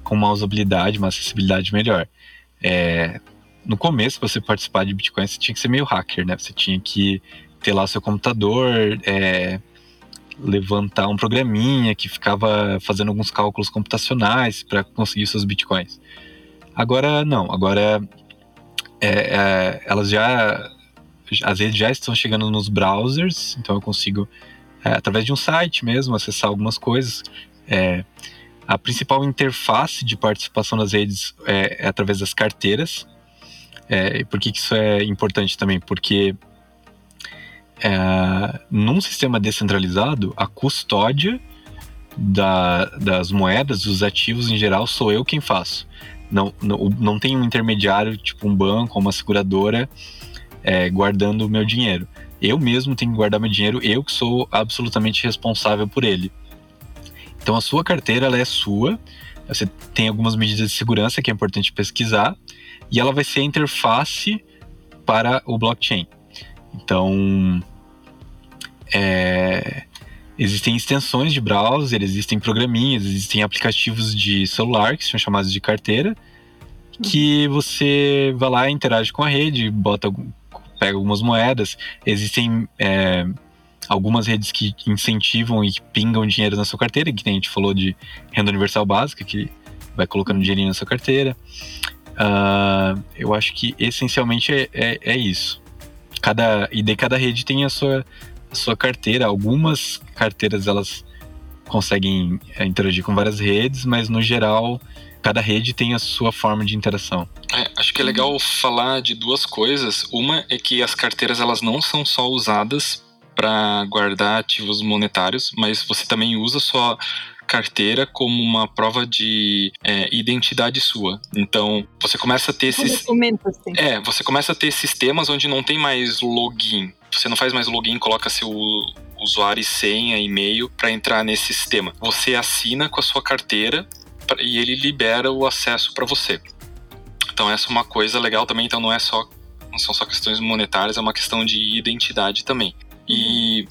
com uma usabilidade, uma acessibilidade melhor. É, no começo, para você participar de Bitcoin, você tinha que ser meio hacker, né? Você tinha que ter lá o seu computador, é, levantar um programinha que ficava fazendo alguns cálculos computacionais para conseguir seus bitcoins. Agora não, agora é, é, elas já às vezes já estão chegando nos browsers, então eu consigo é, através de um site mesmo acessar algumas coisas. É, a principal interface de participação nas redes é, é através das carteiras. Por que, que isso é importante também? Porque é, num sistema descentralizado, a custódia da, das moedas, dos ativos em geral, sou eu quem faço. Não, não, não tem um intermediário, tipo um banco uma seguradora, é, guardando o meu dinheiro. Eu mesmo tenho que guardar meu dinheiro, eu que sou absolutamente responsável por ele. Então a sua carteira ela é sua, você tem algumas medidas de segurança que é importante pesquisar, e ela vai ser a interface para o blockchain. Então, é, existem extensões de browser, existem programinhas, existem aplicativos de celular que são chamados de carteira, que você vai lá, interage com a rede, bota, pega algumas moedas. Existem é, algumas redes que incentivam e que pingam dinheiro na sua carteira, que a gente falou de renda universal básica, que vai colocando dinheirinho na sua carteira. Uh, eu acho que essencialmente é, é, é, isso. Cada, e de cada rede tem a sua, a sua carteira. Algumas carteiras elas conseguem é, interagir com várias redes, mas no geral cada rede tem a sua forma de interação. É, acho que é legal falar de duas coisas. Uma é que as carteiras elas não são só usadas para guardar ativos monetários, mas você também usa sua carteira como uma prova de é, identidade sua. Então, você começa a ter esses. Assim. É, você começa a ter sistemas onde não tem mais login. Você não faz mais login, coloca seu usuário e senha, e-mail para entrar nesse sistema. Você assina com a sua carteira e ele libera o acesso para você. Então essa é uma coisa legal também, então não é só não são só questões monetárias, é uma questão de identidade também. E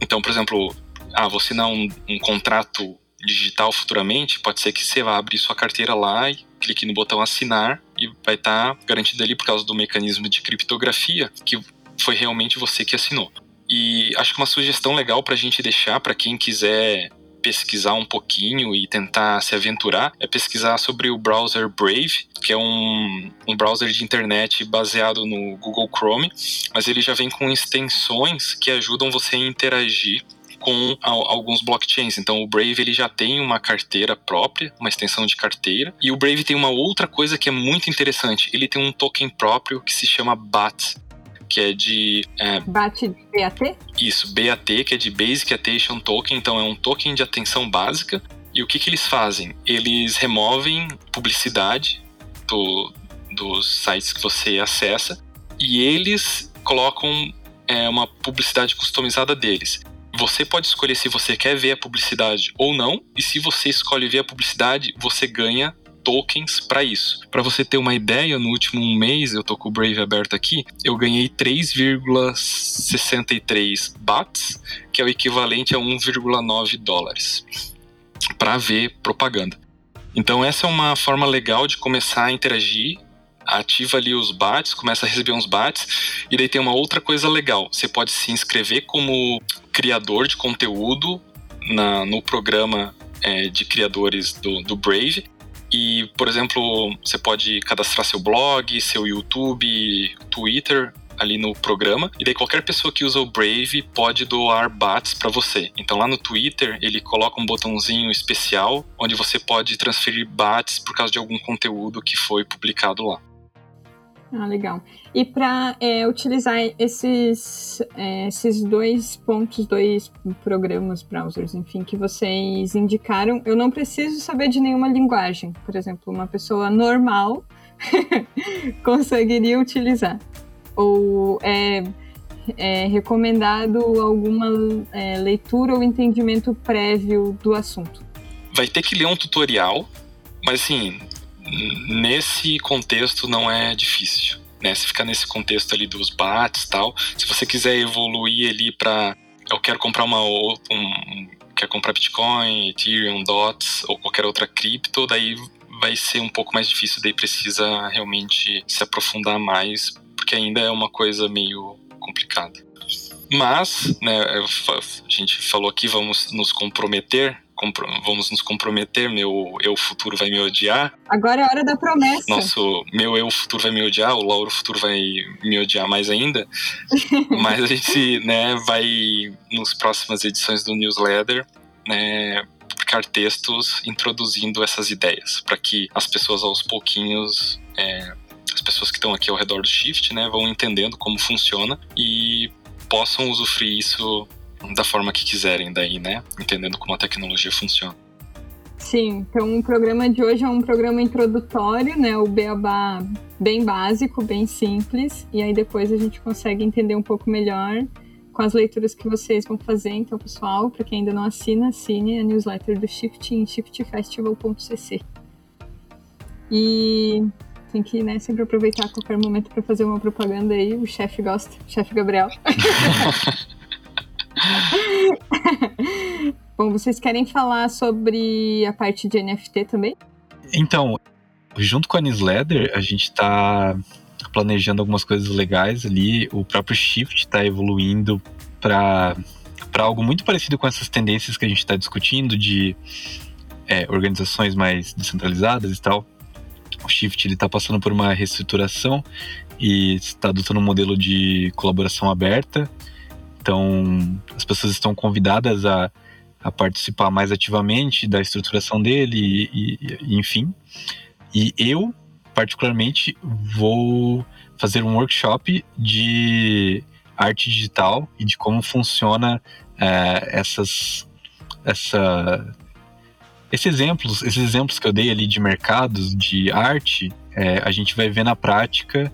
então, por exemplo, ah, você não um, um contrato digital futuramente, pode ser que você vá abrir sua carteira lá e clique no botão assinar e vai estar tá garantido ali por causa do mecanismo de criptografia que foi realmente você que assinou. E acho que uma sugestão legal para a gente deixar para quem quiser pesquisar um pouquinho e tentar se aventurar é pesquisar sobre o browser Brave, que é um, um browser de internet baseado no Google Chrome, mas ele já vem com extensões que ajudam você a interagir com alguns blockchains. Então o Brave ele já tem uma carteira própria, uma extensão de carteira, e o Brave tem uma outra coisa que é muito interessante. Ele tem um token próprio que se chama BAT, que é de. É, BAT BAT? Isso, BAT, que é de Basic Attention Token, então é um token de atenção básica. E o que, que eles fazem? Eles removem publicidade do, dos sites que você acessa e eles colocam é, uma publicidade customizada deles. Você pode escolher se você quer ver a publicidade ou não, e se você escolhe ver a publicidade, você ganha tokens para isso. Para você ter uma ideia, no último mês, eu tô com o Brave aberto aqui, eu ganhei 3,63 bahts, que é o equivalente a 1,9 dólares, para ver propaganda. Então essa é uma forma legal de começar a interagir ativa ali os bats, começa a receber uns bats, e daí tem uma outra coisa legal. Você pode se inscrever como criador de conteúdo na, no programa é, de criadores do, do Brave, e, por exemplo, você pode cadastrar seu blog, seu YouTube, Twitter ali no programa. E daí qualquer pessoa que usa o Brave pode doar bats para você. Então lá no Twitter ele coloca um botãozinho especial onde você pode transferir bats por causa de algum conteúdo que foi publicado lá. Ah, legal. E para é, utilizar esses, é, esses dois pontos, dois programas, browsers, enfim, que vocês indicaram, eu não preciso saber de nenhuma linguagem. Por exemplo, uma pessoa normal conseguiria utilizar. Ou é, é recomendado alguma é, leitura ou entendimento prévio do assunto? Vai ter que ler um tutorial, mas assim, nesse contexto não é difícil. Né? Se ficar nesse contexto ali dos bats tal, se você quiser evoluir ali para eu quero comprar uma um, quer comprar Bitcoin, Ethereum, DOTs ou qualquer outra cripto, daí vai ser um pouco mais difícil, daí precisa realmente se aprofundar mais, porque ainda é uma coisa meio complicada. Mas, né, a gente falou aqui, vamos nos comprometer vamos nos comprometer, meu eu futuro vai me odiar. Agora é hora da promessa. Nosso meu eu futuro vai me odiar, o Lauro futuro vai me odiar mais ainda. Mas a gente, né, vai nos próximas edições do newsletter, né, publicar textos introduzindo essas ideias, para que as pessoas aos pouquinhos é, as pessoas que estão aqui ao redor do Shift, né, vão entendendo como funciona e possam usufruir isso da forma que quiserem daí, né? Entendendo como a tecnologia funciona. Sim, então o programa de hoje é um programa introdutório, né? O Beabá bem básico, bem simples, e aí depois a gente consegue entender um pouco melhor com as leituras que vocês vão fazer. Então, pessoal, para quem ainda não assina, assine a newsletter do Shift em shiftfestival.cc. E tem que né, sempre aproveitar qualquer momento para fazer uma propaganda aí. O chefe gosta, chefe Gabriel. Bom, vocês querem falar sobre a parte de NFT também? Então, junto com a newsletter, a gente está planejando algumas coisas legais ali. O próprio Shift está evoluindo para algo muito parecido com essas tendências que a gente está discutindo de é, organizações mais descentralizadas e tal. O Shift está passando por uma reestruturação e está adotando um modelo de colaboração aberta. Então, as pessoas estão convidadas a, a participar mais ativamente da estruturação dele, e, e, enfim. E eu, particularmente, vou fazer um workshop de arte digital e de como funciona é, essas, essa, esses exemplos, esses exemplos que eu dei ali de mercados, de arte, é, a gente vai ver na prática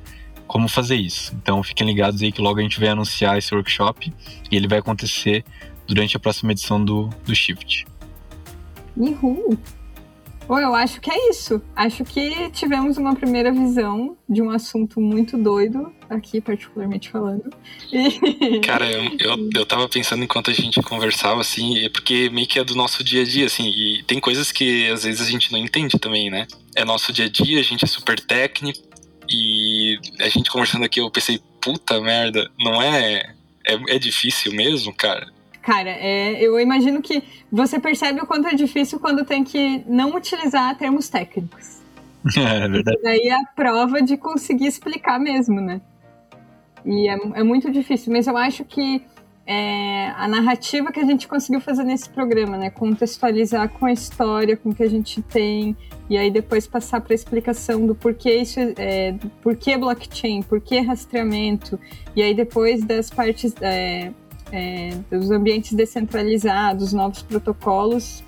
como fazer isso. Então fiquem ligados aí que logo a gente vai anunciar esse workshop e ele vai acontecer durante a próxima edição do, do Shift. Uhul! Bom, eu acho que é isso. Acho que tivemos uma primeira visão de um assunto muito doido, aqui particularmente falando. E... Cara, eu, eu, eu tava pensando enquanto a gente conversava, assim, é porque meio que é do nosso dia a dia, assim, e tem coisas que às vezes a gente não entende também, né? É nosso dia a dia, a gente é super técnico, e a gente conversando aqui, eu pensei, puta merda, não é. É, é difícil mesmo, cara? Cara, é, eu imagino que você percebe o quanto é difícil quando tem que não utilizar termos técnicos. É, verdade. E daí é a prova de conseguir explicar mesmo, né? E é, é muito difícil, mas eu acho que é, a narrativa que a gente conseguiu fazer nesse programa, né? Contextualizar com a história, com o que a gente tem, e aí depois passar para a explicação do porquê isso é, do porquê blockchain, porquê rastreamento, e aí depois das partes é, é, dos ambientes descentralizados, novos protocolos,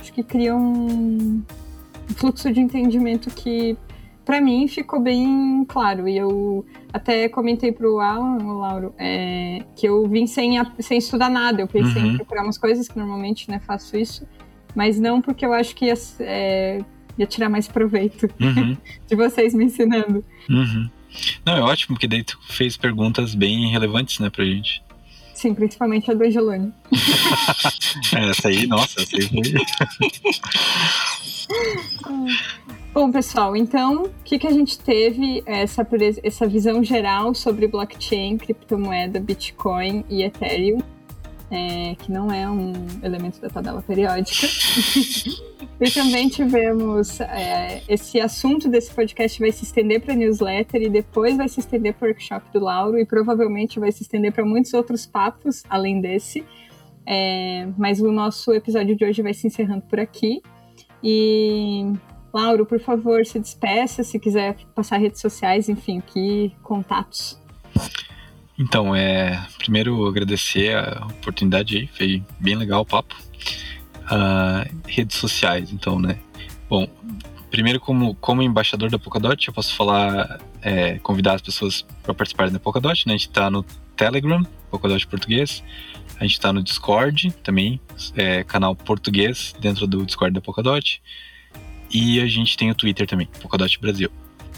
acho que criam um fluxo de entendimento que, para mim, ficou bem claro. E eu até comentei para o Alan, o Lauro, é, que eu vim sem, sem estudar nada. Eu pensei uhum. em procurar umas coisas, que normalmente né, faço isso, mas não porque eu acho que ia, é, ia tirar mais proveito uhum. de vocês me ensinando. Uhum. Não, é ótimo, porque daí tu fez perguntas bem relevantes, né, pra gente. Sim, principalmente a do Angelone. essa aí, nossa, essa aí foi. Bom, pessoal, então, o que, que a gente teve essa, essa visão geral sobre blockchain, criptomoeda, Bitcoin e Ethereum? É, que não é um elemento da tabela periódica. e também tivemos é, esse assunto desse podcast vai se estender para newsletter e depois vai se estender para o workshop do Lauro e provavelmente vai se estender para muitos outros papos além desse. É, mas o nosso episódio de hoje vai se encerrando por aqui. E Lauro, por favor, se despeça, se quiser passar redes sociais, enfim, que contatos. Então, é, primeiro agradecer a oportunidade aí, foi bem legal o papo. Uh, redes sociais, então, né? Bom, primeiro como, como embaixador da Polkadot, eu posso falar, é, convidar as pessoas para participarem da Polkadot, né? A gente está no Telegram, Polkadot Português, a gente está no Discord também, é, canal português dentro do Discord da Polkadot, e a gente tem o Twitter também, Polkadot Brasil.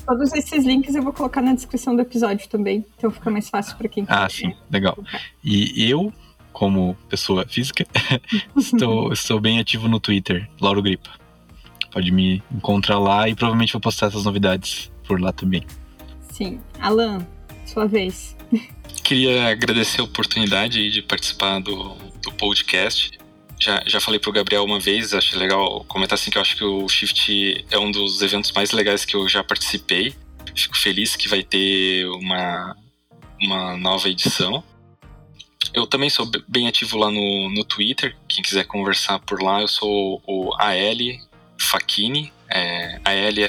Todos esses links eu vou colocar na descrição do episódio também, então fica mais fácil para quem Ah, sim, legal. E eu, como pessoa física, estou, estou bem ativo no Twitter, Lauro Gripa. Pode me encontrar lá e provavelmente vou postar essas novidades por lá também. Sim. Alan, sua vez. Queria agradecer a oportunidade de participar do, do podcast já, já falei pro Gabriel uma vez, acho legal comentar assim que eu acho que o Shift é um dos eventos mais legais que eu já participei. Fico feliz que vai ter uma, uma nova edição. Eu também sou bem ativo lá no, no Twitter. Quem quiser conversar por lá, eu sou o AL Fakini, é A-L-F-A-K-I-N-I.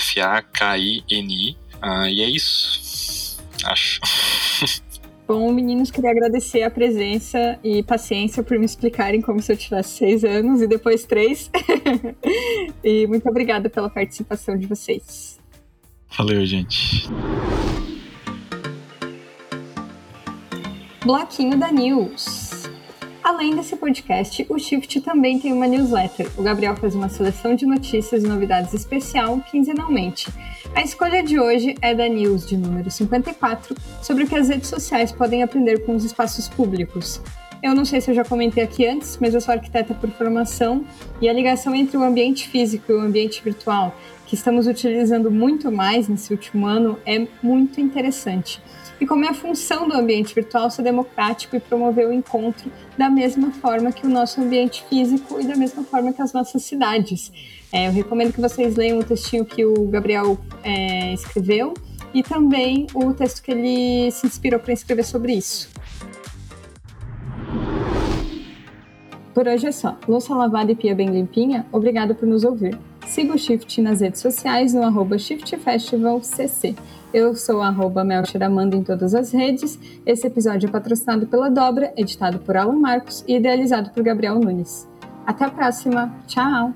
Ah, e é isso. Acho. Bom, meninos, queria agradecer a presença e paciência por me explicarem como se eu tivesse seis anos e depois três. e muito obrigada pela participação de vocês. Valeu, gente. Bloquinho da News. Além desse podcast, o Shift também tem uma newsletter. O Gabriel faz uma seleção de notícias e novidades especial quinzenalmente. A escolha de hoje é da News de número 54, sobre o que as redes sociais podem aprender com os espaços públicos. Eu não sei se eu já comentei aqui antes, mas eu sou arquiteta por formação e a ligação entre o ambiente físico e o ambiente virtual, que estamos utilizando muito mais nesse último ano, é muito interessante. E como é a função do ambiente virtual ser democrático e promover o encontro da mesma forma que o nosso ambiente físico e da mesma forma que as nossas cidades. É, eu recomendo que vocês leiam o textinho que o Gabriel é, escreveu e também o texto que ele se inspirou para escrever sobre isso. Por hoje é só. Louça lavada e pia bem limpinha, obrigado por nos ouvir. Siga o Shift nas redes sociais no arroba ShiftFestivalCC. Eu sou arroba Melchiramanda em todas as redes. Esse episódio é patrocinado pela Dobra, editado por Alan Marcos e idealizado por Gabriel Nunes. Até a próxima. Tchau!